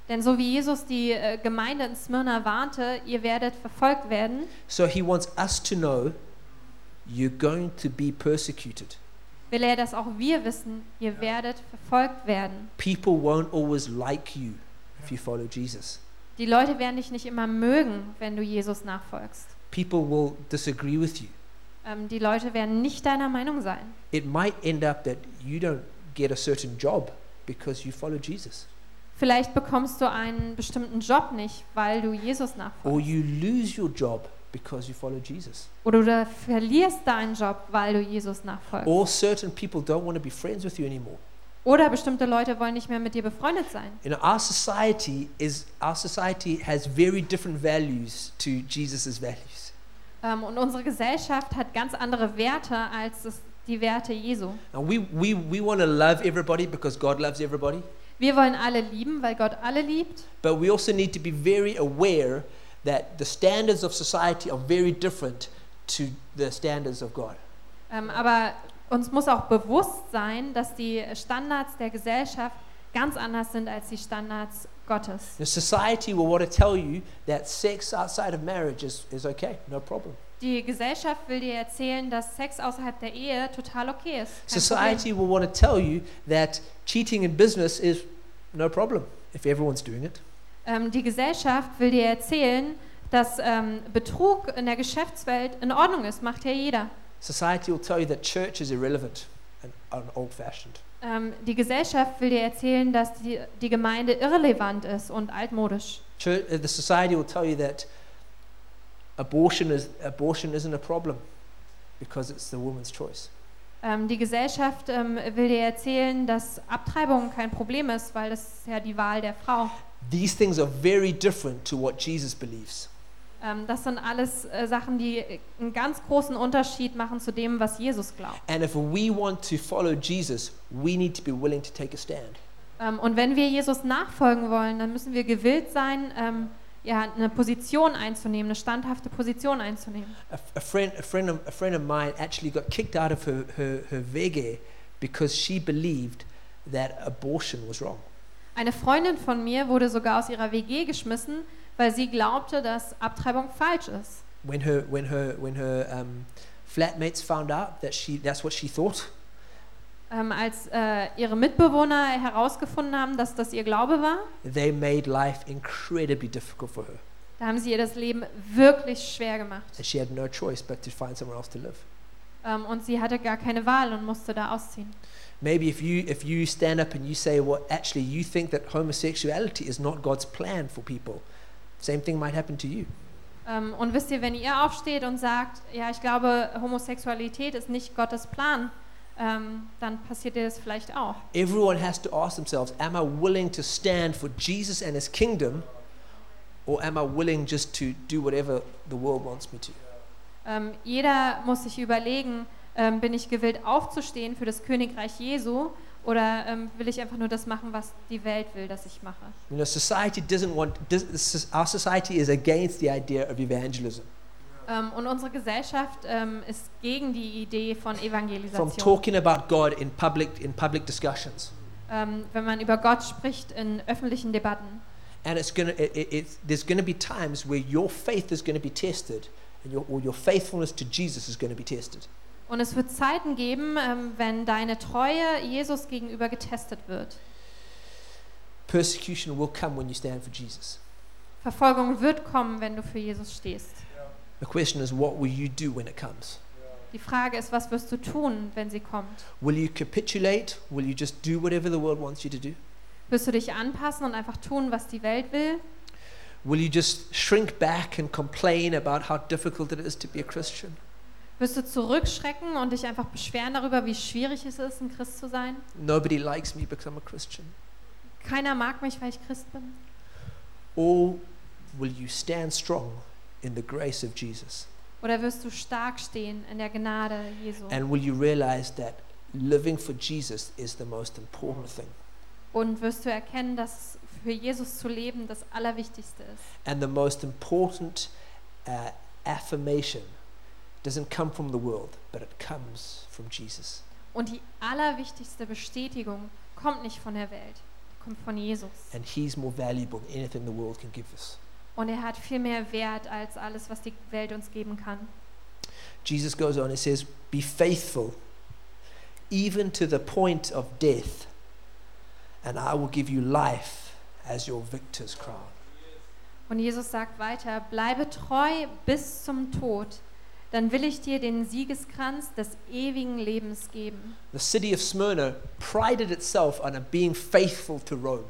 S2: Denn so wie Jesus die äh, Gemeinde in Smyrna warnte, ihr werdet verfolgt werden,
S1: So, he wants us to know you're going to be persecuted.
S2: will er, dass auch wir wissen, ihr werdet verfolgt werden.
S1: People won't always like you if you follow Jesus.
S2: Die Leute werden dich nicht immer mögen, wenn du Jesus nachfolgst.
S1: People will disagree with you.
S2: Ähm, die Leute werden nicht deiner Meinung sein.
S1: It might end up that you don't get a certain job because you follow Jesus,
S2: Vielleicht bekommst du einen bestimmten Job nicht, weil du Jesus
S1: or
S2: nachfolgst.
S1: you lose your job because you follow Jesus,
S2: Oder du verlierst deinen Job, weil du Jesus nachfolgst.
S1: or certain people don't want to be friends with you anymore.
S2: Oder bestimmte Leute wollen nicht mehr mit dir befreundet sein.
S1: You know, our society is our society has very different values to Jesus's values.
S2: Ähm, und unsere Gesellschaft hat ganz andere Werte als es, die Werte Jesu.
S1: And we, we, we want to love everybody because God loves everybody,
S2: Wir wollen alle lieben, weil Gott alle liebt.
S1: but we also need to be very aware that the standards of society are very different to the standards of God.
S2: Ähm, aber uns muss auch bewusst sein, dass die Standards der Gesellschaft ganz anders sind als die Standards Gottes.
S1: The society will want to tell you that sex outside of marriage is, is okay, no problem.
S2: Die Gesellschaft will dir erzählen, dass Sex außerhalb der Ehe total okay ist.
S1: Society will want to tell you that cheating in business is no problem if everyone's doing it.
S2: Ähm, die Gesellschaft will dir erzählen, dass ähm, Betrug in der Geschäftswelt in Ordnung ist, macht ja jeder.
S1: Society will tell you that church is irrelevant and, and old fashioned.
S2: Ähm, die Gesellschaft will dir erzählen, dass die, die Gemeinde irrelevant ist und altmodisch.
S1: Church, the society will tell you that abortion, is, abortion isn't a problem because it's the woman's choice.
S2: Ähm, die Gesellschaft ähm, will dir erzählen, dass Abtreibung kein Problem ist, weil das ist ja die Wahl der Frau.
S1: These things are very different to what Jesus believes.
S2: Ähm, das sind alles äh, Sachen, die einen ganz großen Unterschied machen zu dem, was Jesus glaubt.
S1: And if we want to follow Jesus, we need to be willing to take a stand.
S2: Ähm, und wenn wir Jesus nachfolgen wollen, dann müssen wir gewillt sein, ähm, ja, eine Position einzunehmen, eine standhafte Position einzunehmen.
S1: A, a friend, a friend, of, a friend of mine actually got kicked out of her, her, her vege because she believed that abortion was wrong.
S2: Eine Freundin von mir wurde sogar aus ihrer WG geschmissen, weil sie glaubte, dass Abtreibung falsch ist.
S1: When her, when her, when her um, flatmates found out that she, that's what she thought,
S2: Ähm, als äh, ihre Mitbewohner herausgefunden haben, dass das ihr Glaube war,
S1: they made life incredibly difficult for her.
S2: da haben sie ihr das Leben wirklich schwer gemacht.
S1: And she had no choice but to find somewhere else to live.
S2: Ähm, und sie hatte gar keine Wahl und musste da ausziehen.
S1: Maybe if you, if you stand up and you say, well, actually, you think that homosexuality is not God's plan for people, same thing might happen to you.
S2: Ähm, und wisst ihr, wenn ihr aufsteht und sagt, ja, ich glaube, Homosexualität ist nicht Gottes Plan, ähm, dann passiert dir das vielleicht auch.
S1: Everyone has to ask themselves, am I willing to stand for Jesus and his kingdom, or am I willing just to do whatever the world wants me to?
S2: Ähm, jeder muss sich überlegen, ähm, bin ich gewillt aufzustehen für das Königreich Jesu oder ähm, will ich einfach nur das machen, was die Welt will, dass ich mache?
S1: You know, society doesn't want, does, our society is against the idea of evangelism.
S2: Ähm, und unsere Gesellschaft ähm, ist gegen die Idee von
S1: From
S2: Evangelisation.
S1: talking about God in public, in public discussions.
S2: Ähm, wenn man über Gott spricht in öffentlichen Debatten.
S1: And it's gonna, it, it, there's going to be times where your faith is going to be tested, and your, or your faithfulness to Jesus is going to be tested.
S2: Und es wird Zeiten geben, wenn deine Treue Jesus gegenüber getestet wird.
S1: Persecution will come when you stand for Jesus.
S2: Verfolgung wird kommen, wenn du für Jesus stehst.
S1: The question is, what will you do when it comes?
S2: Die Frage ist, was wirst du tun, wenn sie kommt?
S1: Will you capitulate? Will you just do whatever the world wants you to do?
S2: Wirst du dich anpassen und einfach tun, was die Welt will?
S1: Will you just shrink back and complain about how difficult it is to be a Christian?
S2: Wirst du zurückschrecken und dich einfach beschweren darüber, wie schwierig es ist, ein Christ zu sein?
S1: Nobody likes me because I'm a Christian.
S2: Keiner mag mich, weil ich Christ bin?
S1: Or will you stand strong in the grace of Jesus?
S2: Oder wirst du stark stehen in der Gnade Jesu?
S1: And will you realize that living for Jesus is the most important thing?
S2: Und wirst du erkennen, dass für Jesus zu leben das Allerwichtigste ist?
S1: And the most important uh, affirmation doesn't come from the world, but it comes from Jesus.
S2: Und die allerwichtigste Bestätigung kommt nicht von der Welt, kommt von Jesus.
S1: And He's more valuable than anything the world can give us.
S2: Und er hat viel mehr Wert als alles, was die Welt uns geben kann.
S1: Jesus goes on, it says, Be faithful, even to the point of death, and I will give you life as your victor's crown.
S2: Und Jesus sagt weiter, bleibe treu bis zum Tod, dann will ich dir den Siegeskranz des ewigen Lebens geben.
S1: The city of Smyrna prided itself on being faithful to Rome.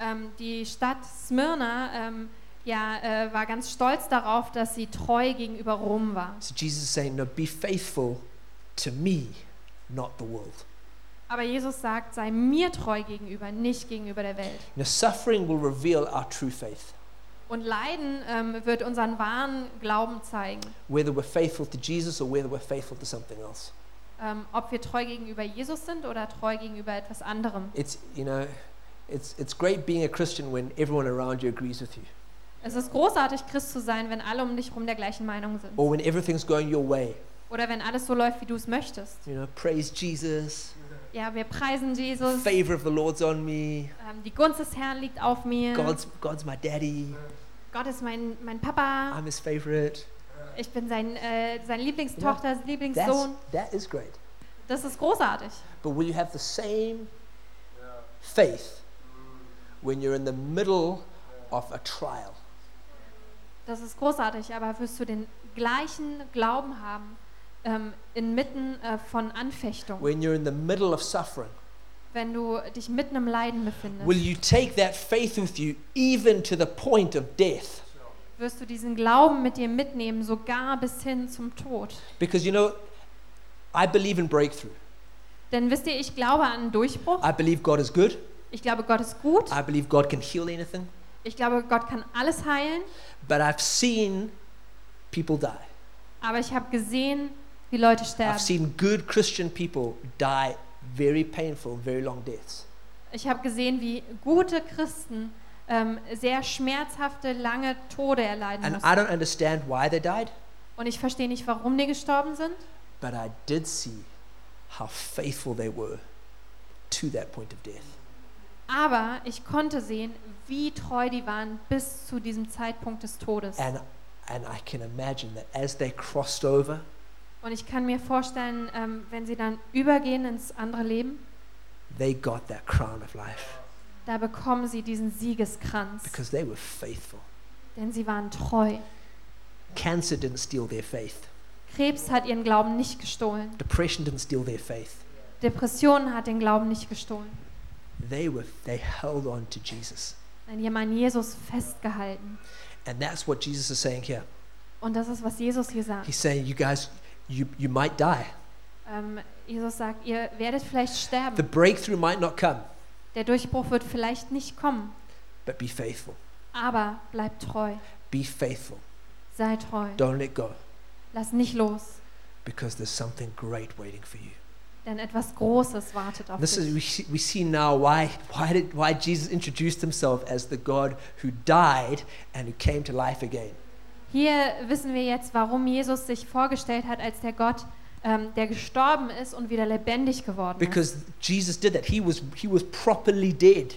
S2: Ähm, die Stadt Smyrna ähm, ja, äh, war ganz stolz darauf, dass sie treu gegenüber Rom war.
S1: So Jesus is saying, No, be faithful to me, not the world.
S2: Aber Jesus sagt, sei mir treu gegenüber, nicht gegenüber der Welt.
S1: You know, suffering will reveal our true faith.
S2: Und Leiden ähm, wird unseren wahren Glauben zeigen.
S1: Whether we're faithful to Jesus or whether we're faithful to something else.
S2: Ähm, ob wir treu gegenüber Jesus sind oder treu gegenüber etwas anderem.
S1: It's, you know, it's, it's great being a Christian when everyone around you agrees with you.
S2: Es ist großartig, Christ zu sein, wenn alle um dich herum der gleichen Meinung sind.
S1: Or when everything's going your way.
S2: Oder wenn alles so läuft, wie du es möchtest.
S1: You know, praise Jesus.
S2: Ja, wir preisen Jesus.
S1: Favor of the Lord's on me.
S2: Ähm, die Gunst des Herrn liegt auf mir.
S1: God's, God's my daddy.
S2: Gott ist mein, mein Papa.
S1: I'm his favorite.
S2: Ich bin sein, äh, seine Lieblingstochter,
S1: That's,
S2: Lieblingssohn.
S1: that is great.
S2: Das ist großartig.
S1: But will you have the same faith when you're in the middle of a trial?
S2: Das ist großartig, aber wirst du den gleichen Glauben haben ähm, inmitten äh, von Anfechtung,
S1: When you're in the middle of suffering?
S2: wenn du dich mitten im Leiden befindest?
S1: Will you take that faith with you even to the point of death?
S2: Wirst du diesen Glauben mit dir mitnehmen, sogar bis hin zum Tod?
S1: Because you know, I believe in breakthrough.
S2: Denn wisst ihr, ich glaube an Durchbruch.
S1: I believe God is good.
S2: Ich glaube, Gott ist gut.
S1: I believe God can heal anything.
S2: Ich glaube, Gott kann alles heilen.
S1: But I've seen people die.
S2: Aber ich habe gesehen, wie Leute
S1: I've
S2: sterben.
S1: seen good Christian people die very painful, very long deaths.
S2: Ich habe gesehen, wie gute Christen ähm, sehr schmerzhafte, lange Tode erleiden
S1: And I
S2: mussten.
S1: don't understand why they died,
S2: Und ich verstehe nicht, warum die gestorben sind.
S1: but I did see how faithful they were to that point of death.
S2: Aber ich konnte sehen, wie treu die waren bis zu diesem Zeitpunkt des Todes.
S1: And and I can imagine that as they crossed over,
S2: Und ich kann mir vorstellen, ähm, wenn sie dann übergehen ins andere Leben,
S1: they got that crown of life
S2: da bekommen sie diesen Siegeskranz.
S1: because they were faithful.
S2: Denn sie waren treu.
S1: Cancer didn't steal their faith.
S2: Krebs hat ihren Glauben nicht gestohlen.
S1: Depression didn't steal their faith.
S2: Depression hat den Glauben nicht gestohlen.
S1: They were they held on to Jesus.
S2: Nein, die haben an Jesus festgehalten.
S1: And that's what Jesus is saying here.
S2: Und das ist, was Jesus hier sagt.
S1: He's saying, you guys, you, you might die.
S2: Ähm, Jesus sagt, ihr werdet vielleicht
S1: The
S2: sterben.
S1: breakthrough might not come,
S2: Der Durchbruch wird vielleicht nicht kommen.
S1: but be faithful.
S2: Aber bleib treu.
S1: Be faithful.
S2: Sei treu.
S1: Don't let go
S2: Lass nicht los.
S1: because there's something great waiting for you.
S2: Denn etwas Großes wartet auf
S1: This is
S2: dich.
S1: we see, we see now why why did why Jesus introduced himself as the God who died and who came to life again.
S2: Hier wissen wir jetzt, warum Jesus sich vorgestellt hat als der Gott, ähm, der gestorben ist und wieder lebendig geworden ist.
S1: Because Jesus did that. He was he was properly dead.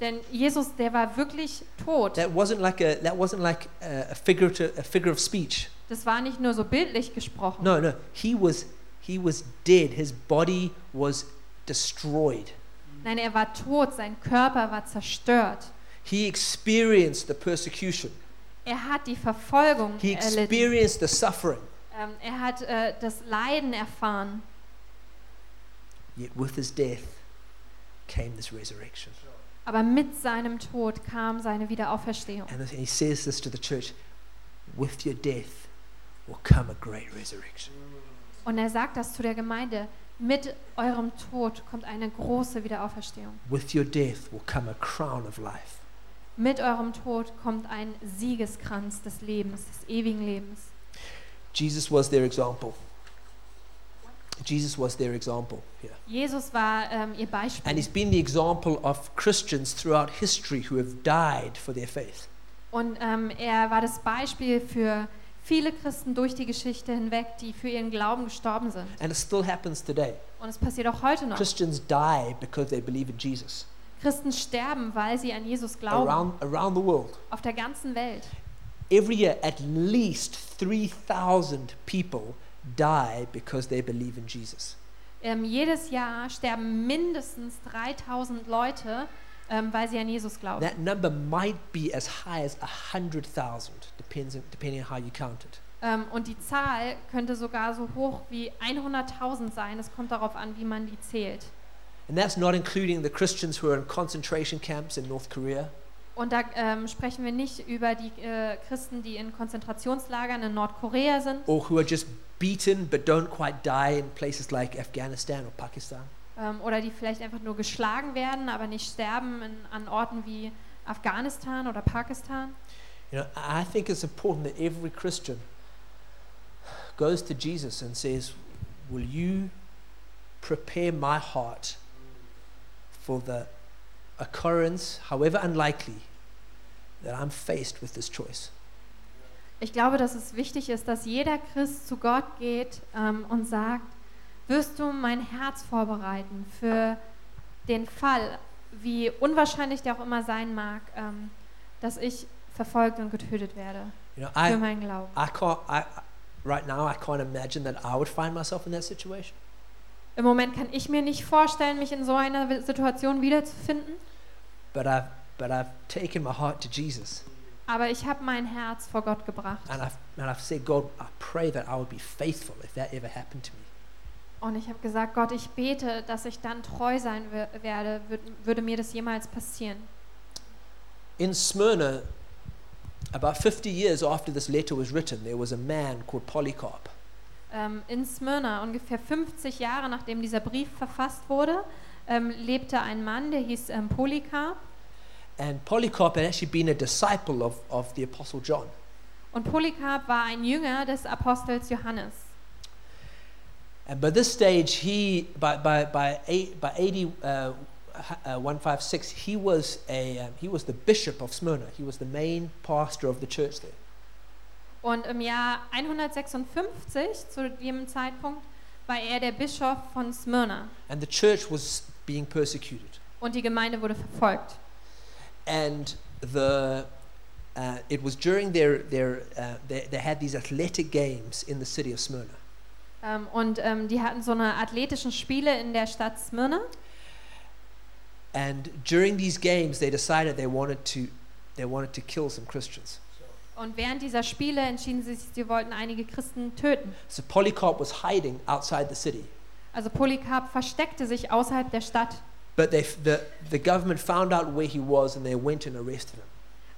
S2: Denn Jesus, der war wirklich tot.
S1: That wasn't like a that wasn't like a, a figure to, a figure of speech.
S2: Das war nicht nur so bildlich gesprochen.
S1: No, no. He was he was dead. His body was destroyed.
S2: Nein, er war tot, sein Körper war zerstört.
S1: He experienced the persecution.
S2: Er hat die Verfolgung
S1: He
S2: erlitten.
S1: experienced the suffering.
S2: Ähm, er hat äh, das Leiden erfahren.
S1: Yet with his death came this resurrection.
S2: Aber mit seinem Tod kam seine Wiederauferstehung.
S1: And he says this to the church with your death will come a great resurrection.
S2: Und er sagt das zu der Gemeinde. Mit eurem Tod kommt eine große Wiederauferstehung.
S1: With your death will come a crown of life.
S2: Mit eurem Tod kommt ein Siegeskranz des Lebens, des ewigen Lebens.
S1: Jesus was their example. Jesus was their example here.
S2: Jesus war ähm, ihr
S1: And he's
S2: Beispiel.
S1: been the example of Christians throughout history who have died for their faith.
S2: Und ähm, er war das Beispiel für viele Christen durch die Geschichte hinweg, die für ihren Glauben gestorben sind.
S1: And it still happens today.
S2: Und es passiert auch heute noch.
S1: Christians die because they believe in Jesus
S2: Christen sterben, weil sie an Jesus glauben.
S1: around, around the world.
S2: Auf der ganzen Welt.
S1: Every year, at least 3,000 people die because they believe in Jesus.
S2: Ähm, jedes Jahr sterben mindestens 3000 Leute, ähm, weil sie an Jesus glauben.
S1: That number might be as high as 100,000, depends, depending on how you count it.
S2: Ähm, und die Zahl könnte sogar so hoch wie 100.000 sein. Es kommt darauf an, wie man die zählt.
S1: And that's not including the Christians who are in concentration camps in North Korea,
S2: Und da ähm, sprechen wir nicht über die äh, Christen, die in Konzentrationslagern in Nordkorea sind
S1: or who are just beaten but don't quite die in places like Afghanistan or Pakistan.
S2: Ähm, oder die vielleicht einfach nur geschlagen werden, aber nicht sterben in, an Orten wie Afghanistan oder Pakistan.
S1: You know, I think it's important that every Christian goes to Jesus and says, Will you prepare my heart for the occurrence, however unlikely, that I'm faced with this choice?
S2: Ich glaube, dass es wichtig ist, dass jeder Christ zu Gott geht ähm, und sagt, wirst du mein Herz vorbereiten für den Fall, wie unwahrscheinlich der auch immer sein mag, ähm, dass ich verfolgt und getötet werde
S1: You know,
S2: für
S1: I,
S2: meinen Glauben.
S1: I can't, I, right now, I can't imagine that I would find myself in that situation.
S2: Im Moment kann ich mir nicht vorstellen, mich in so einer Situation wiederzufinden,
S1: But I've, but I've taken my heart to Jesus
S2: aber ich habe mein Herz vor Gott gebracht
S1: and I've, and I've said, God, I pray that I would be faithful if that ever happened to me.
S2: Und ich habe gesagt, Gott, ich bete, dass ich dann treu sein wer- werde, würd, würde mir das jemals passieren.
S1: In Smyrna, about 50 years after this letter was written, there was a man called Polycarp.
S2: Ähm, in Smyrna, ungefähr 50 Jahre nachdem dieser Brief verfasst wurde, ähm, lebte ein Mann, der hieß ähm, Polycarp.
S1: And Polycarp had actually been a disciple of, of the Apostle John.
S2: Und Polycarp war ein Jünger des Apostels Johannes.
S1: And by this stage, he, by, by, by, eight, by 80, uh, uh, 156, he was, a, um, he was the bishop of Smyrna. He was the main pastor of the church there.
S2: Und im Jahr 156, zu dem Zeitpunkt, war er der Bischof von Smyrna.
S1: And the church was being persecuted.
S2: Und die Gemeinde wurde verfolgt.
S1: And the, uh, it was during their, their uh, they, they had these athletic games in the city of Smyrna.
S2: Ähm, und ähm, die hatten so eine athletischen Spiele in der Stadt Smyrna.
S1: And during these games, they decided they wanted to, they wanted to kill some Christians.
S2: Und während dieser Spiele entschieden sie sich, sie wollten einige Christen töten.
S1: So Polycarp was hiding outside the city.
S2: Also Polycarp versteckte sich außerhalb der Stadt.
S1: But they, the, the government found out where he was and they went and arrested him.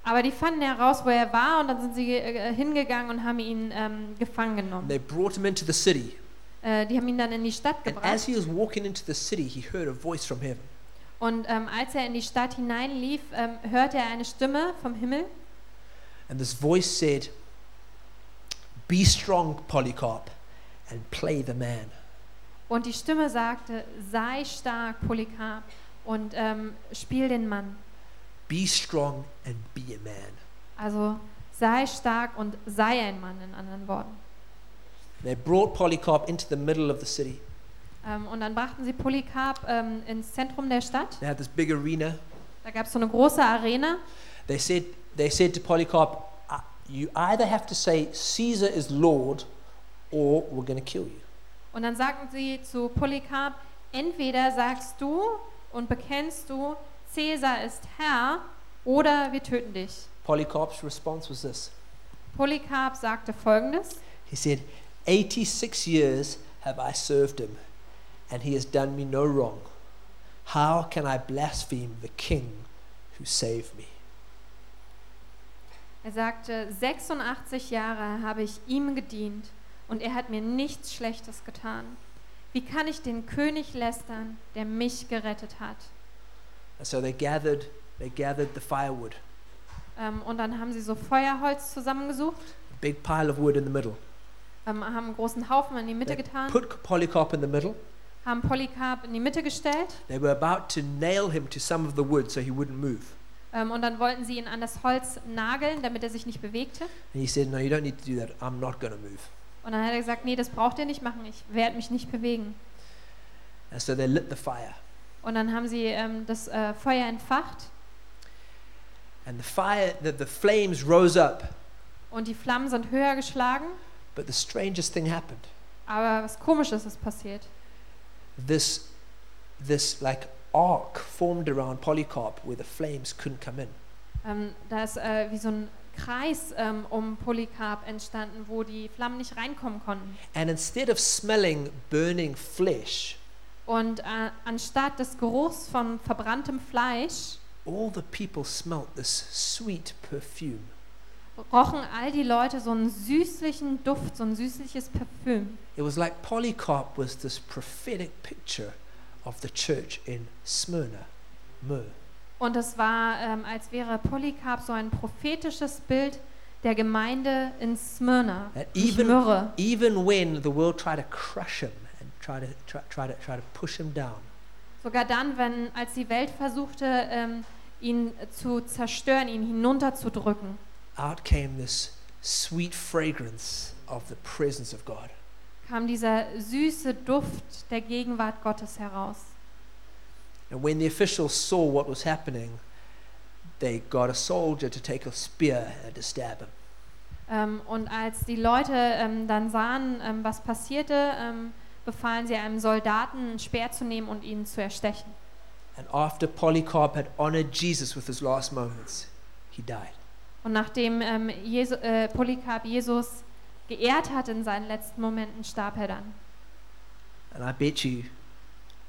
S2: Aber die fanden heraus, wo er war und dann sind sie äh, hingegangen und haben ihn ähm, gefangen genommen.
S1: they brought him into the city.
S2: Äh, die haben ihn dann in die Stadt
S1: And as
S2: gebracht.
S1: he was walking into the city, he heard a voice from heaven.
S2: Und ähm, als er in die Stadt hineinlief, ähm, hörte er eine Stimme vom Himmel.
S1: And this voice said, Be strong, Polycarp, and play the man.
S2: Und die Stimme sagte, sei stark, Polycarp, und ähm, spiel den Mann.
S1: Be strong and be a man.
S2: Also sei stark und sei ein Mann, in anderen Worten.
S1: They brought Polycarp into the middle of the city.
S2: Ähm, und dann brachten sie Polycarp ähm, ins Zentrum der Stadt.
S1: They had this big arena.
S2: Da gab es so eine große Arena.
S1: They said, they said to Polycarp, "Uh, You either have to say Caesar is Lord or we're going to kill you.
S2: Und dann sagten sie zu Polycarp, entweder sagst du und bekennst du, Cäsar ist Herr, oder wir töten dich.
S1: Polycarp's response was this
S2: Polycarp sagte folgendes:
S1: He said, 86 years have I served him, and he has done me no wrong. How can I blaspheme the king who saved me?
S2: Er sagte: 86 Jahre habe ich ihm gedient und er hat mir nichts Schlechtes getan. Wie kann ich den König lästern, der mich gerettet hat?
S1: And so they gathered, they gathered the firewood,
S2: Ähm, und dann haben sie so Feuerholz zusammengesucht,
S1: a big pile of wood in the middle.
S2: ähm, haben einen großen Haufen in die Mitte
S1: They
S2: getan,
S1: put Polycarp in the middle.
S2: haben Polycarp in die Mitte gestellt
S1: They were about to nail him to some of the wood so he wouldn't move.
S2: ähm, und dann wollten sie ihn an das Holz nageln, damit er sich nicht bewegte.
S1: And he said, No, you don't need to do that. I'm not going to move.
S2: Und dann hat er gesagt, nee, das braucht ihr nicht machen, ich werde mich nicht bewegen.
S1: And so they lit the fire.
S2: Und dann haben sie ähm, das äh, Feuer entfacht
S1: And the fire, the, the flames rose up.
S2: und die Flammen sind höher geschlagen.
S1: But the strangest thing happened.
S2: Aber was Komisches ist passiert.
S1: This, this like arc formed around Polycarp where the flames couldn't come in.
S2: Ähm, da ist äh, wie so ein Kreis ähm, um Polycarp entstanden, wo die Flammen nicht reinkommen konnten.
S1: And instead of smelling burning flesh,
S2: Und äh, anstatt des Geruchs von verbranntem Fleisch
S1: all the people smelt this sweet perfume.
S2: rochen all die Leute so einen süßlichen Duft, so ein süßliches Parfüm.
S1: It was like Polycarp was this prophetic picture of the church in Smyrna, myrrh.
S2: Und es war, ähm, als wäre Polycarp so ein prophetisches Bild der Gemeinde in Smyrna,
S1: even,
S2: Myrrhe.
S1: even when the world tried to crush him try to, try, try to, try to push him down,
S2: Sogar dann, wenn, als die Welt versuchte, ähm, ihn zu zerstören, ihn hinunterzudrücken,
S1: out came this sweet fragrance of the presence of God.
S2: kam dieser süße Duft der Gegenwart Gottes heraus.
S1: And when the officials saw what was happening, they got a soldier to take a spear and to stab him.
S2: Ähm, und als die Leute ähm, dann sahen, ähm, was passierte, befahlen sie einem Soldaten, einen Speer zu nehmen und ihn zu erstechen.
S1: And after Polycarp had honored Jesus with his last moments, he died.
S2: Und nachdem ähm, Jesu, äh, Polycarp Jesus geehrt hat in seinen letzten Momenten, starb er dann.
S1: And I bet you,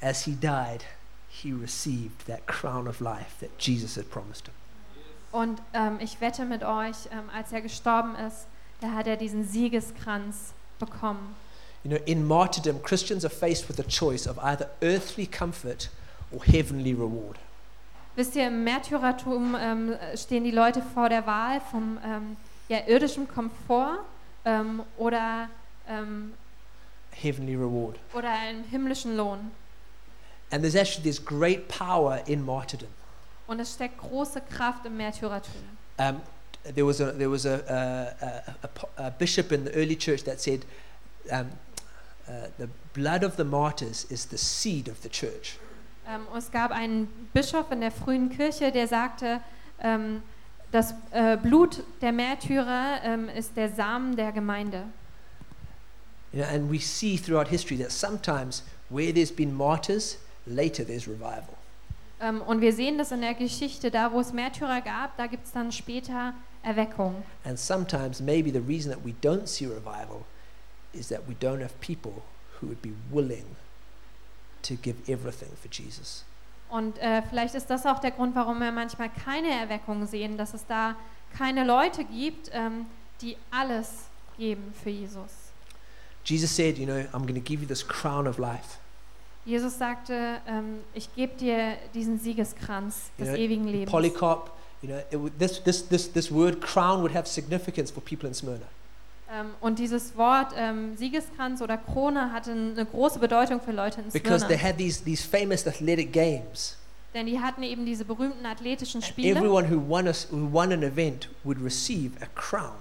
S1: as he died, he received that crown of life that Jesus had promised him.
S2: Und ähm, ich wette mit euch, ähm, als er gestorben ist, da hat er diesen Siegeskranz bekommen.
S1: You know, in martyrdom, Christians are faced with a choice of either earthly comfort or heavenly reward.
S2: Wisst ihr, im Märtyrertum ähm, stehen die Leute vor der Wahl vom ähm, ja, irdischem Komfort ähm, oder, ähm,
S1: Heavenly reward.
S2: oder einem himmlischen Lohn.
S1: And there's actually this great power in martyrdom.
S2: Und es steckt große Kraft im Märtyrertum.
S1: Um, there was a there was a, a, a, a a bishop in the early church that said, um, uh, "The blood of the martyrs is the seed of the church."
S2: Ähm, und es gab einen Bischof in der frühen Kirche, der sagte, ähm, das äh, Blut der Märtyrer ähm, ist der Samen der Gemeinde.
S1: You know, and we see throughout history that sometimes where there's been martyrs, later there's revival.
S2: Ähm, und wir sehen das in der Geschichte, da wo es Märtyrer gab, da gibt es dann später Erweckung.
S1: And sometimes maybe the reason that we don't see revival is that we don't have people who would be willing to give everything for Jesus.
S2: Und äh, vielleicht ist das auch der Grund, warum wir manchmal keine Erweckung sehen, dass es da keine Leute gibt, ähm, die alles geben für Jesus.
S1: Jesus said, you know, I'm going to give you this crown of life.
S2: Jesus sagte, ähm, ich gebe dir diesen Siegeskranz des
S1: Ja,
S2: ewigen Lebens.
S1: Polycarp, you know, it this, this, this, this word crown would have significance for people in Smyrna.
S2: Ähm, und dieses Wort ähm, Siegeskranz oder Krone hatte eine große Bedeutung für Leute in
S1: Because they
S2: Smyrna.
S1: had these, these famous athletic games.
S2: Denn die hatten eben diese berühmten athletischen
S1: And
S2: Spiele.
S1: everyone who won, a, who won an event would receive a crown.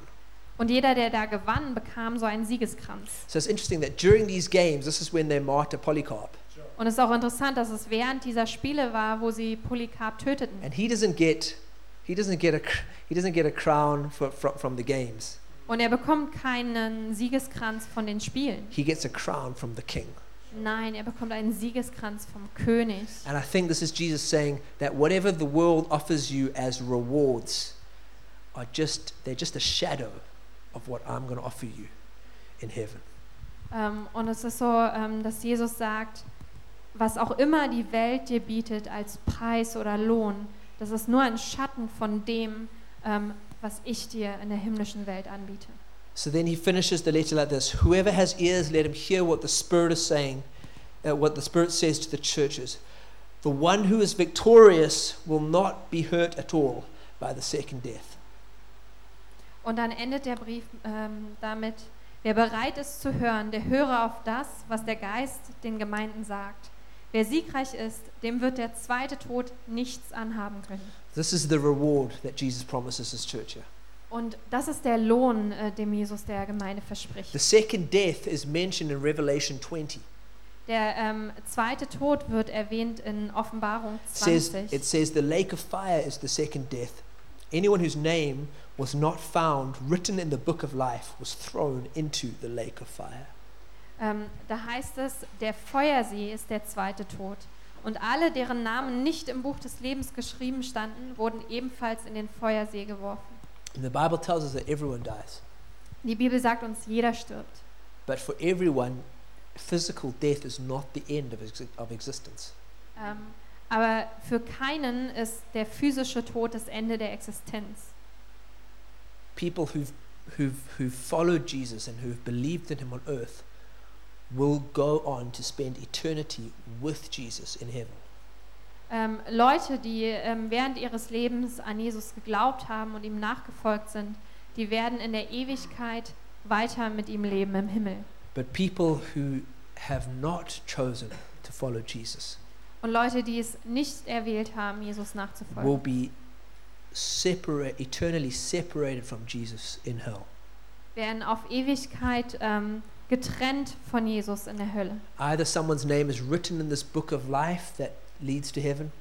S2: Und jeder, der da gewann, bekam so einen Siegeskranz.
S1: So it's interesting that during these games, this is when they martyr Polycarp.
S2: Und es ist auch interessant, dass es während dieser Spiele war, wo sie Polycarp töteten.
S1: And he doesn't get, he doesn't get a, he doesn't get a crown for, from, from the games.
S2: Und er bekommt keinen Siegeskranz von den Spielen.
S1: He gets a crown from the king.
S2: Nein, er bekommt einen Siegeskranz vom König.
S1: And I think this is Jesus saying that whatever the world offers you as rewards, are just they're just a shadow of what I'm going to offer you in heaven.
S2: Ähm, und es ist so, ähm, dass Jesus sagt, was auch immer die Welt dir bietet als Preis oder Lohn, das ist nur ein Schatten von dem, ähm, was ich dir in der himmlischen Welt anbiete.
S1: So then he finishes the letter like this Whoever has ears, let him hear what the Spirit is saying, uh, what the Spirit says to the churches. The one who is victorious will not be hurt at all by the second death.
S2: Und dann endet der Brief ähm, damit, wer bereit ist zu hören, der höre auf das, was der Geist den Gemeinden sagt. Wer siegreich ist, dem wird der zweite Tod nichts anhaben können.
S1: This is the reward that Jesus promises his church here.
S2: Und das ist der Lohn, äh, dem Jesus der Gemeinde verspricht.
S1: The second death is mentioned in Revelation 20.
S2: Der ähm, zweite Tod wird erwähnt in Offenbarung
S1: It says,
S2: 20.
S1: it says the lake of fire is the second death. Anyone whose name was not found written in the book of life was thrown into the lake of fire.
S2: Ähm, da heißt es, der Feuersee ist der zweite Tod. Und alle, deren Namen nicht im Buch des Lebens geschrieben standen, wurden ebenfalls in den Feuersee geworfen.
S1: And the Bible tells us that everyone dies.
S2: Die Bibel sagt uns, jeder stirbt.
S1: But for everyone, physical death is not the end of, exi- of existence.
S2: Ähm, aber für keinen ist der physische Tod das Ende der Existenz.
S1: People who've, who've, who've followed Jesus and who've believed in him on earth will go on to spend eternity with Jesus in heaven.
S2: Ähm, Leute, die ähm, während ihres Lebens an Jesus geglaubt haben und ihm nachgefolgt sind, die werden in der Ewigkeit weiter mit ihm leben im Himmel.
S1: But people who have not chosen to follow Jesus
S2: Und Leute, die es nicht erwählt haben, Jesus
S1: will
S2: nachzufolgen,
S1: be separate, eternally separated from Jesus in hell.
S2: werden auf Ewigkeit ähm, getrennt von Jesus in der Hölle.
S1: Either someone's name is written in this book of life that leads to heaven,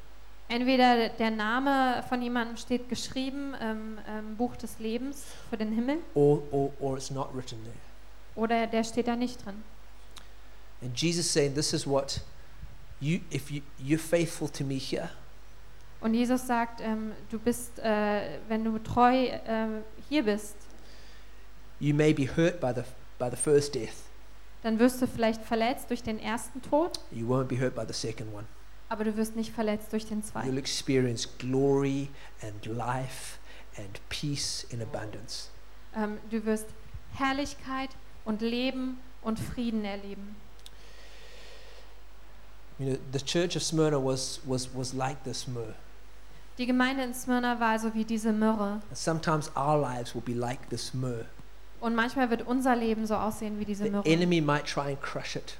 S2: Entweder der Name von jemandem steht geschrieben im ähm, Buch des Lebens für den Himmel
S1: or, or, or it's not written there.
S2: oder der steht da nicht drin.
S1: And Jesus saying, This is what you, if you, you're faithful to me here,
S2: Und Jesus sagt, ähm, du bist, äh, wenn du treu äh, hier bist,
S1: you may be hurt by the, by the first death.
S2: dann wirst du vielleicht verletzt durch den ersten Tod,
S1: You won't be hurt by the second one.
S2: aber du wirst nicht verletzt durch den
S1: You'll
S2: zweiten.
S1: experience glory and life and peace in abundance.
S2: Ähm, du wirst Herrlichkeit und Leben und Frieden erleben.
S1: You know, the church of Smyrna was, was, was like this myrrh.
S2: Die Gemeinde in Smyrna war so wie diese Myrrhe.
S1: And sometimes our lives will be like this myrrh.
S2: Und manchmal wird unser Leben so aussehen wie diese
S1: The
S2: Myrrhe.
S1: enemy might try and crush it.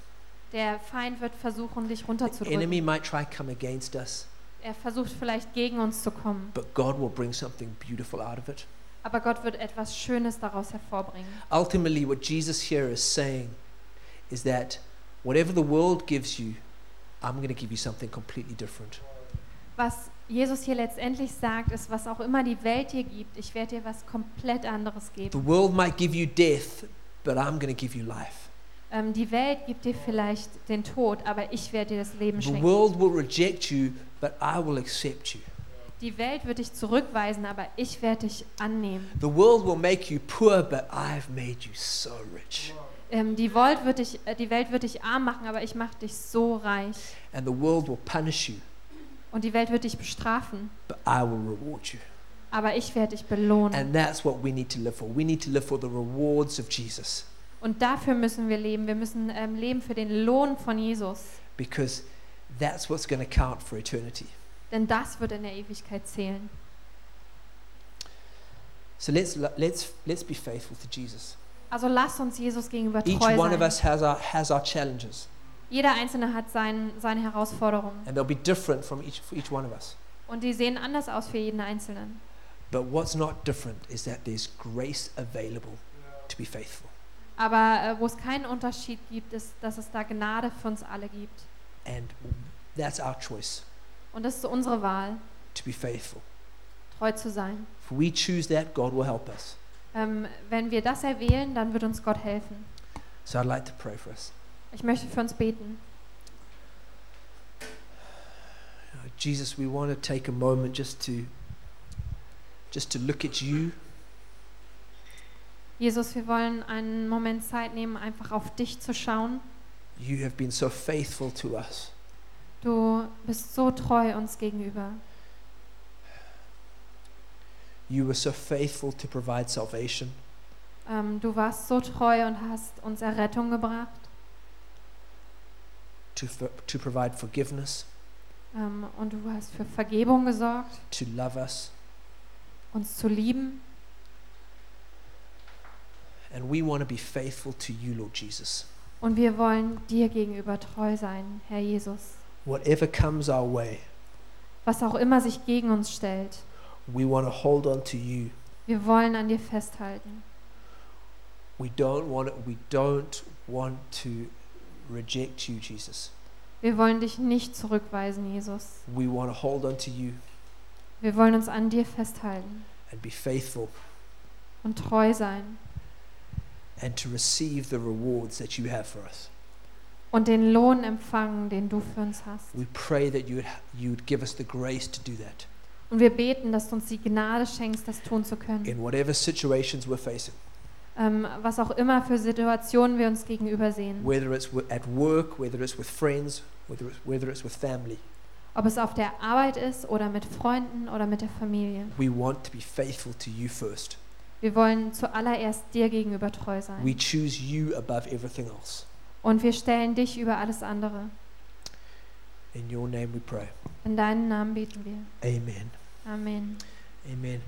S2: Der Feind wird versuchen, dich
S1: The
S2: runterzudrücken.
S1: enemy might try and come against us,
S2: Er versucht vielleicht gegen uns zu kommen.
S1: but God will bring something beautiful out of it.
S2: Aber Gott wird etwas Schönes daraus hervorbringen.
S1: Ultimately, what Jesus here is saying is that whatever the world gives you, I'm going to give you something completely different.
S2: Was Jesus hier letztendlich sagt, ist, was auch immer die Welt dir gibt, ich werde dir was komplett anderes geben.
S1: The world might give you death, but I'm going to give you life.
S2: Ähm, die Welt gibt dir vielleicht den Tod, aber ich werde dir das Leben
S1: The
S2: schenken.
S1: world will reject you, but I will accept you.
S2: Die Welt wird dich zurückweisen, aber ich werde dich annehmen.
S1: The world will make you poor, but I've made you so rich.
S2: Ähm, die, Welt wird dich, äh, die Welt wird dich arm machen, aber ich mache dich so reich.
S1: And the world will punish you,
S2: Und die Welt wird dich bestrafen,
S1: but I will reward you.
S2: aber ich werde dich belohnen.
S1: And that's what we need to live for. We need to live for the rewards of Jesus
S2: Und dafür müssen wir leben. Wir müssen ähm, leben für den Lohn von Jesus.
S1: because that's what's going to count for eternity.
S2: Denn das wird in der Ewigkeit zählen.
S1: So let's let's let's be faithful to Jesus.
S2: Also lasst uns Jesus gegenüber
S1: Each
S2: treu
S1: one of
S2: sein.
S1: us has our has our challenges,
S2: Jeder Einzelne hat sein, seine Herausforderungen.
S1: and they'll be different from each for each one of us.
S2: Und die sehen anders aus für jeden Einzelnen.
S1: But what's not different is that there's grace available to be faithful,
S2: Aber äh, wo es keinen Unterschied gibt, ist, dass es da Gnade für uns alle gibt.
S1: and that's our choice
S2: Und das ist unsere Wahl,
S1: to be faithful.
S2: treu zu sein.
S1: If we choose that, God will help us.
S2: Ähm, wenn wir das erwählen, dann wird uns Gott helfen.
S1: So I'd like to pray for us.
S2: Ich möchte für uns beten.
S1: Jesus, we want to take a moment just to just to look at you
S2: Jesus, wir wollen einen Moment Zeit nehmen, einfach auf dich zu schauen.
S1: You have been so faithful to us.
S2: Du bist so treu uns gegenüber.
S1: You were so faithful to provide salvation.
S2: Ähm, du warst so treu und hast uns Errettung gebracht
S1: to, for, to provide forgiveness,
S2: ähm, und du hast für Vergebung gesorgt,
S1: to love us.
S2: uns zu lieben.
S1: And we want to be faithful to you, Lord Jesus.
S2: Und wir wollen dir gegenüber treu sein, Herr Jesus.
S1: Whatever comes our way,
S2: Was auch immer sich gegen uns stellt,
S1: we want to hold on to you.
S2: wir wollen an dir festhalten.
S1: We don't want it, we don't want to reject you, Jesus.
S2: Wir wollen dich nicht zurückweisen, Jesus.
S1: We want to hold on to you
S2: Wir wollen uns an dir festhalten
S1: and be faithful
S2: und treu sein
S1: and to receive the rewards that you have for us.
S2: und den Lohn empfangen, den du für uns hast.
S1: We pray that you would, you would give us the grace to do that
S2: Und wir beten, dass du uns die Gnade schenkst, das tun zu können.
S1: in whatever situations we're facing,
S2: Ähm, was auch immer für Situationen wir uns gegenüber sehen.
S1: whether it's at work, whether it's with friends, whether it's, whether it's with family.
S2: Ob es auf der Arbeit ist oder mit Freunden oder mit der Familie.
S1: We want to be faithful to you first.
S2: Wir wollen zuallererst dir gegenüber treu
S1: We
S2: sein.
S1: choose you above everything else.
S2: Und wir stellen dich über alles andere.
S1: In your name we pray.
S2: In deinen Namen beten wir.
S1: Amen.
S2: Amen.
S1: Amen.